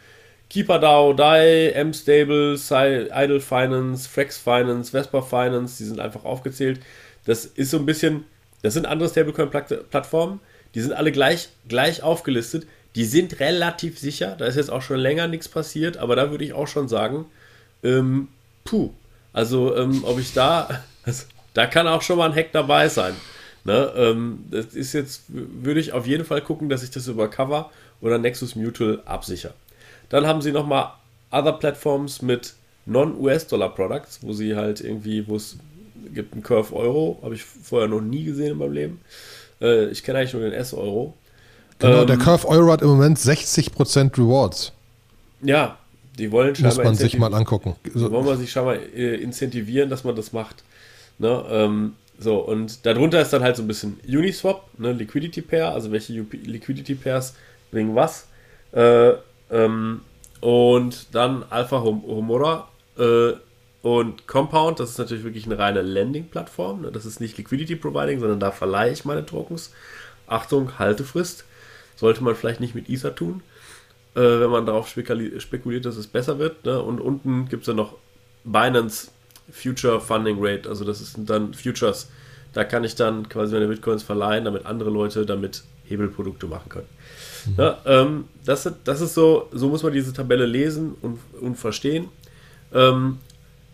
S2: KeeperDAO, DAI, MStable, Idle Finance, Flex Finance, Vespa Finance, die sind einfach aufgezählt. Das ist so ein bisschen, das sind andere Stablecoin-Plattformen, die sind alle gleich, gleich aufgelistet. Die sind relativ sicher. Da ist jetzt auch schon länger nichts passiert, aber da würde ich auch schon sagen, ähm, puh. Also, ähm, ob ich da, also, da kann auch schon mal ein Hack dabei sein. Ne? Ähm, das ist jetzt, würde ich auf jeden Fall gucken, dass ich das über Cover oder Nexus Mutual absichere. Dann haben sie nochmal Other Platforms mit Non-US-Dollar-Products, wo sie halt irgendwie, wo es gibt einen Curve Euro, habe ich vorher noch nie gesehen in meinem Leben. Äh, ich kenne eigentlich nur den S-Euro.
S1: Genau, ähm, der Curve Euro hat im Moment 60% Rewards.
S2: Ja, die wollen
S1: scheinbar. Muss man sich mal angucken.
S2: So. Wollen wir sich scheinbar äh, incentivieren, dass man das macht. Ne? Ähm, so, und darunter ist dann halt so ein bisschen Uniswap, ne, Liquidity Pair, also welche Liquidity Pairs bringen was. Äh, ähm, und dann Alpha Homora, äh, und Compound, das ist natürlich wirklich eine reine Landing-Plattform. Ne? Das ist nicht Liquidity Providing, sondern da verleihe ich meine Tokens. Achtung, Haltefrist. sollte man vielleicht nicht mit Ether tun, äh, wenn man darauf spekuliert, dass es besser wird. Ne? Und unten gibt es dann noch Binance Future Funding Rate, also das sind dann Futures. Da kann ich dann quasi meine Bitcoins verleihen, damit andere Leute damit Hebelprodukte machen können. Mhm. Ja, ähm, das, das ist so, so muss man diese Tabelle lesen und, und verstehen. Ähm,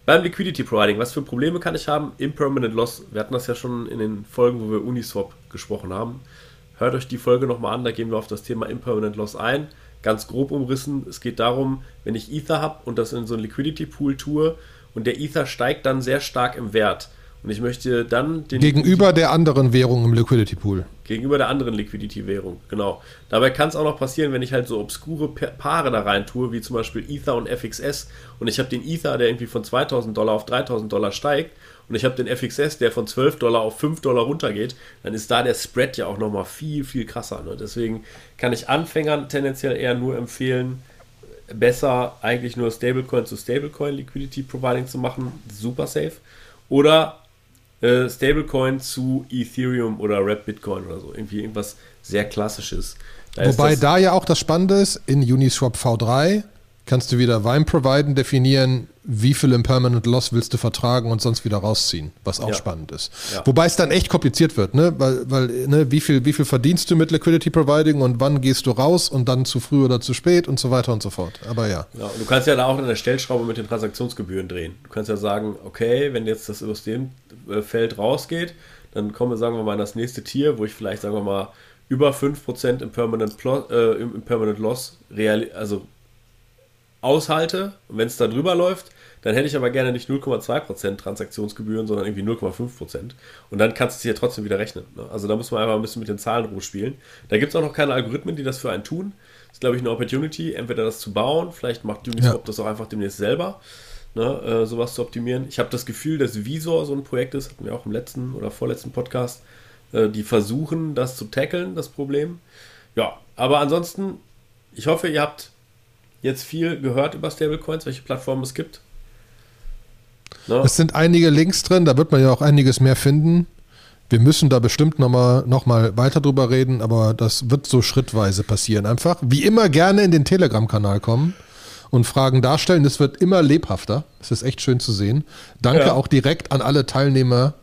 S2: beim Liquidity Providing, was für Probleme kann ich haben? Impermanent Loss. Wir hatten das ja schon in den Folgen, wo wir Uniswap gesprochen haben. Hört euch die Folge nochmal an, da gehen wir auf das Thema Impermanent Loss ein. Ganz grob umrissen, es geht darum, wenn ich Ether habe und das in so einen Liquidity Pool tue und der Ether steigt dann sehr stark im Wert, und ich möchte dann
S1: den. Gegenüber der anderen Währung im Liquidity Pool.
S2: Gegenüber der anderen Liquidity-Währung, genau. Dabei kann es auch noch passieren, wenn ich halt so obskure Paare da rein tue, wie zum Beispiel Ether und FXS. Und ich habe den Ether, der irgendwie von 2000 Dollar auf 3000 Dollar steigt. Und ich habe den FXS, der von 12 Dollar auf 5 Dollar runtergeht. Dann ist da der Spread ja auch nochmal viel, viel krasser. Ne? Deswegen kann ich Anfängern tendenziell eher nur empfehlen, besser eigentlich nur Stablecoin zu Stablecoin Liquidity Providing zu machen. Super safe. Oder äh, Stablecoin zu Ethereum oder Rap Bitcoin oder so. Irgendwie irgendwas sehr Klassisches.
S1: Da Wobei da ja auch das Spannende ist, in Uniswap V3 kannst du wieder Wime providen, definieren, wie viel Impermanent Loss willst du vertragen und sonst wieder rausziehen, was auch ja. spannend ist. Ja. Wobei es dann echt kompliziert wird, ne? Weil, weil ne, wie, viel, wie viel verdienst du mit Liquidity Providing und wann gehst du raus und dann zu früh oder zu spät und so weiter und so fort. Aber ja.
S2: ja du kannst ja da auch an der Stellschraube mit den Transaktionsgebühren drehen. Du kannst ja sagen, okay, wenn jetzt das aus dem äh, Feld rausgeht, dann kommen wir, sagen wir mal, in das nächste Tier, wo ich vielleicht, sagen wir mal, über 5% im Permanent, äh, im Permanent Loss real, also aushalte und wenn es da drüber läuft, dann hätte ich aber gerne nicht 0,2% Transaktionsgebühren, sondern irgendwie 0,5%. Und dann kannst du es hier trotzdem wieder rechnen. Ne? Also da muss man einfach ein bisschen mit den Zahlen rumspielen. Da gibt es auch noch keine Algorithmen, die das für einen tun. Das ist, glaube ich, eine Opportunity, entweder das zu bauen, vielleicht macht Uniswap ja. das auch einfach demnächst selber, ne, äh, sowas zu optimieren. Ich habe das Gefühl, dass Visor so ein Projekt ist, hatten wir auch im letzten oder vorletzten Podcast, äh, die versuchen, das zu tackeln, das Problem. Ja, aber ansonsten, ich hoffe, ihr habt jetzt viel gehört über Stablecoins, welche Plattformen es gibt.
S1: Ne? Es sind einige Links drin, da wird man ja auch einiges mehr finden. Wir müssen da bestimmt nochmal noch mal weiter drüber reden, aber das wird so schrittweise passieren. Einfach wie immer gerne in den Telegram-Kanal kommen und Fragen darstellen. Das wird immer lebhafter. Es ist echt schön zu sehen. Danke ja. auch direkt an alle Teilnehmer,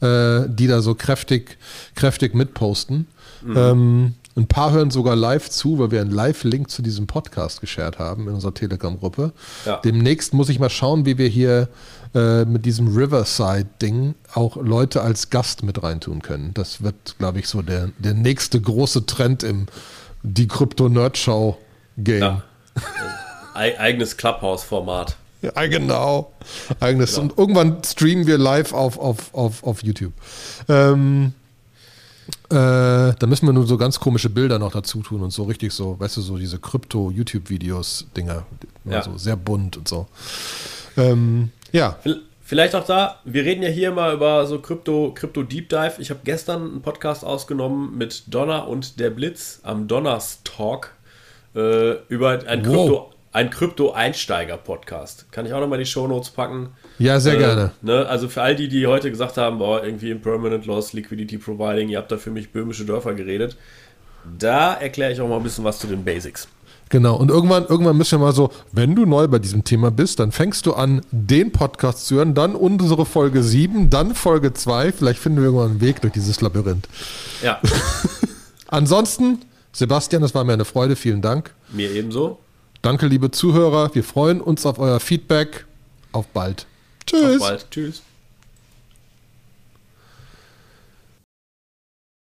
S1: äh, die da so kräftig, kräftig mitposten. Mhm. Ähm, ein paar hören sogar live zu, weil wir einen Live-Link zu diesem Podcast geshared haben in unserer Telegram-Gruppe. Ja. Demnächst muss ich mal schauen, wie wir hier äh, mit diesem Riverside-Ding auch Leute als Gast mit reintun können. Das wird, glaube ich, so der, der nächste große Trend im Die Krypto-Nerd-Show-Game. Ja.
S2: eigenes Clubhouse-Format.
S1: Ja, genau. Eigenes. Genau. Und irgendwann streamen wir live auf, auf, auf, auf YouTube. Ähm, äh, da müssen wir nur so ganz komische Bilder noch dazu tun und so richtig so, weißt du, so diese Krypto-YouTube-Videos-Dinger. Ja. So sehr bunt und so. Ähm, ja.
S2: Vielleicht auch da, wir reden ja hier mal über so Krypto, Krypto Deep Dive. Ich habe gestern einen Podcast ausgenommen mit Donner und der Blitz am Donners Talk äh, über ein wow. Ein Krypto-Einsteiger-Podcast. Kann ich auch nochmal die Shownotes packen.
S1: Ja, sehr äh, gerne.
S2: Ne? Also für all die, die heute gesagt haben, boah, irgendwie Impermanent Loss, Liquidity Providing, ihr habt da für mich böhmische Dörfer geredet. Da erkläre ich auch mal ein bisschen was zu den Basics.
S1: Genau, und irgendwann, irgendwann müssen wir mal so, wenn du neu bei diesem Thema bist, dann fängst du an, den Podcast zu hören, dann unsere Folge 7, dann Folge 2. Vielleicht finden wir irgendwann einen Weg durch dieses Labyrinth.
S2: Ja.
S1: Ansonsten, Sebastian, es war mir eine Freude, vielen Dank.
S2: Mir ebenso.
S1: Danke, liebe Zuhörer. Wir freuen uns auf euer Feedback. Auf bald. Tschüss. Auf bald. Tschüss.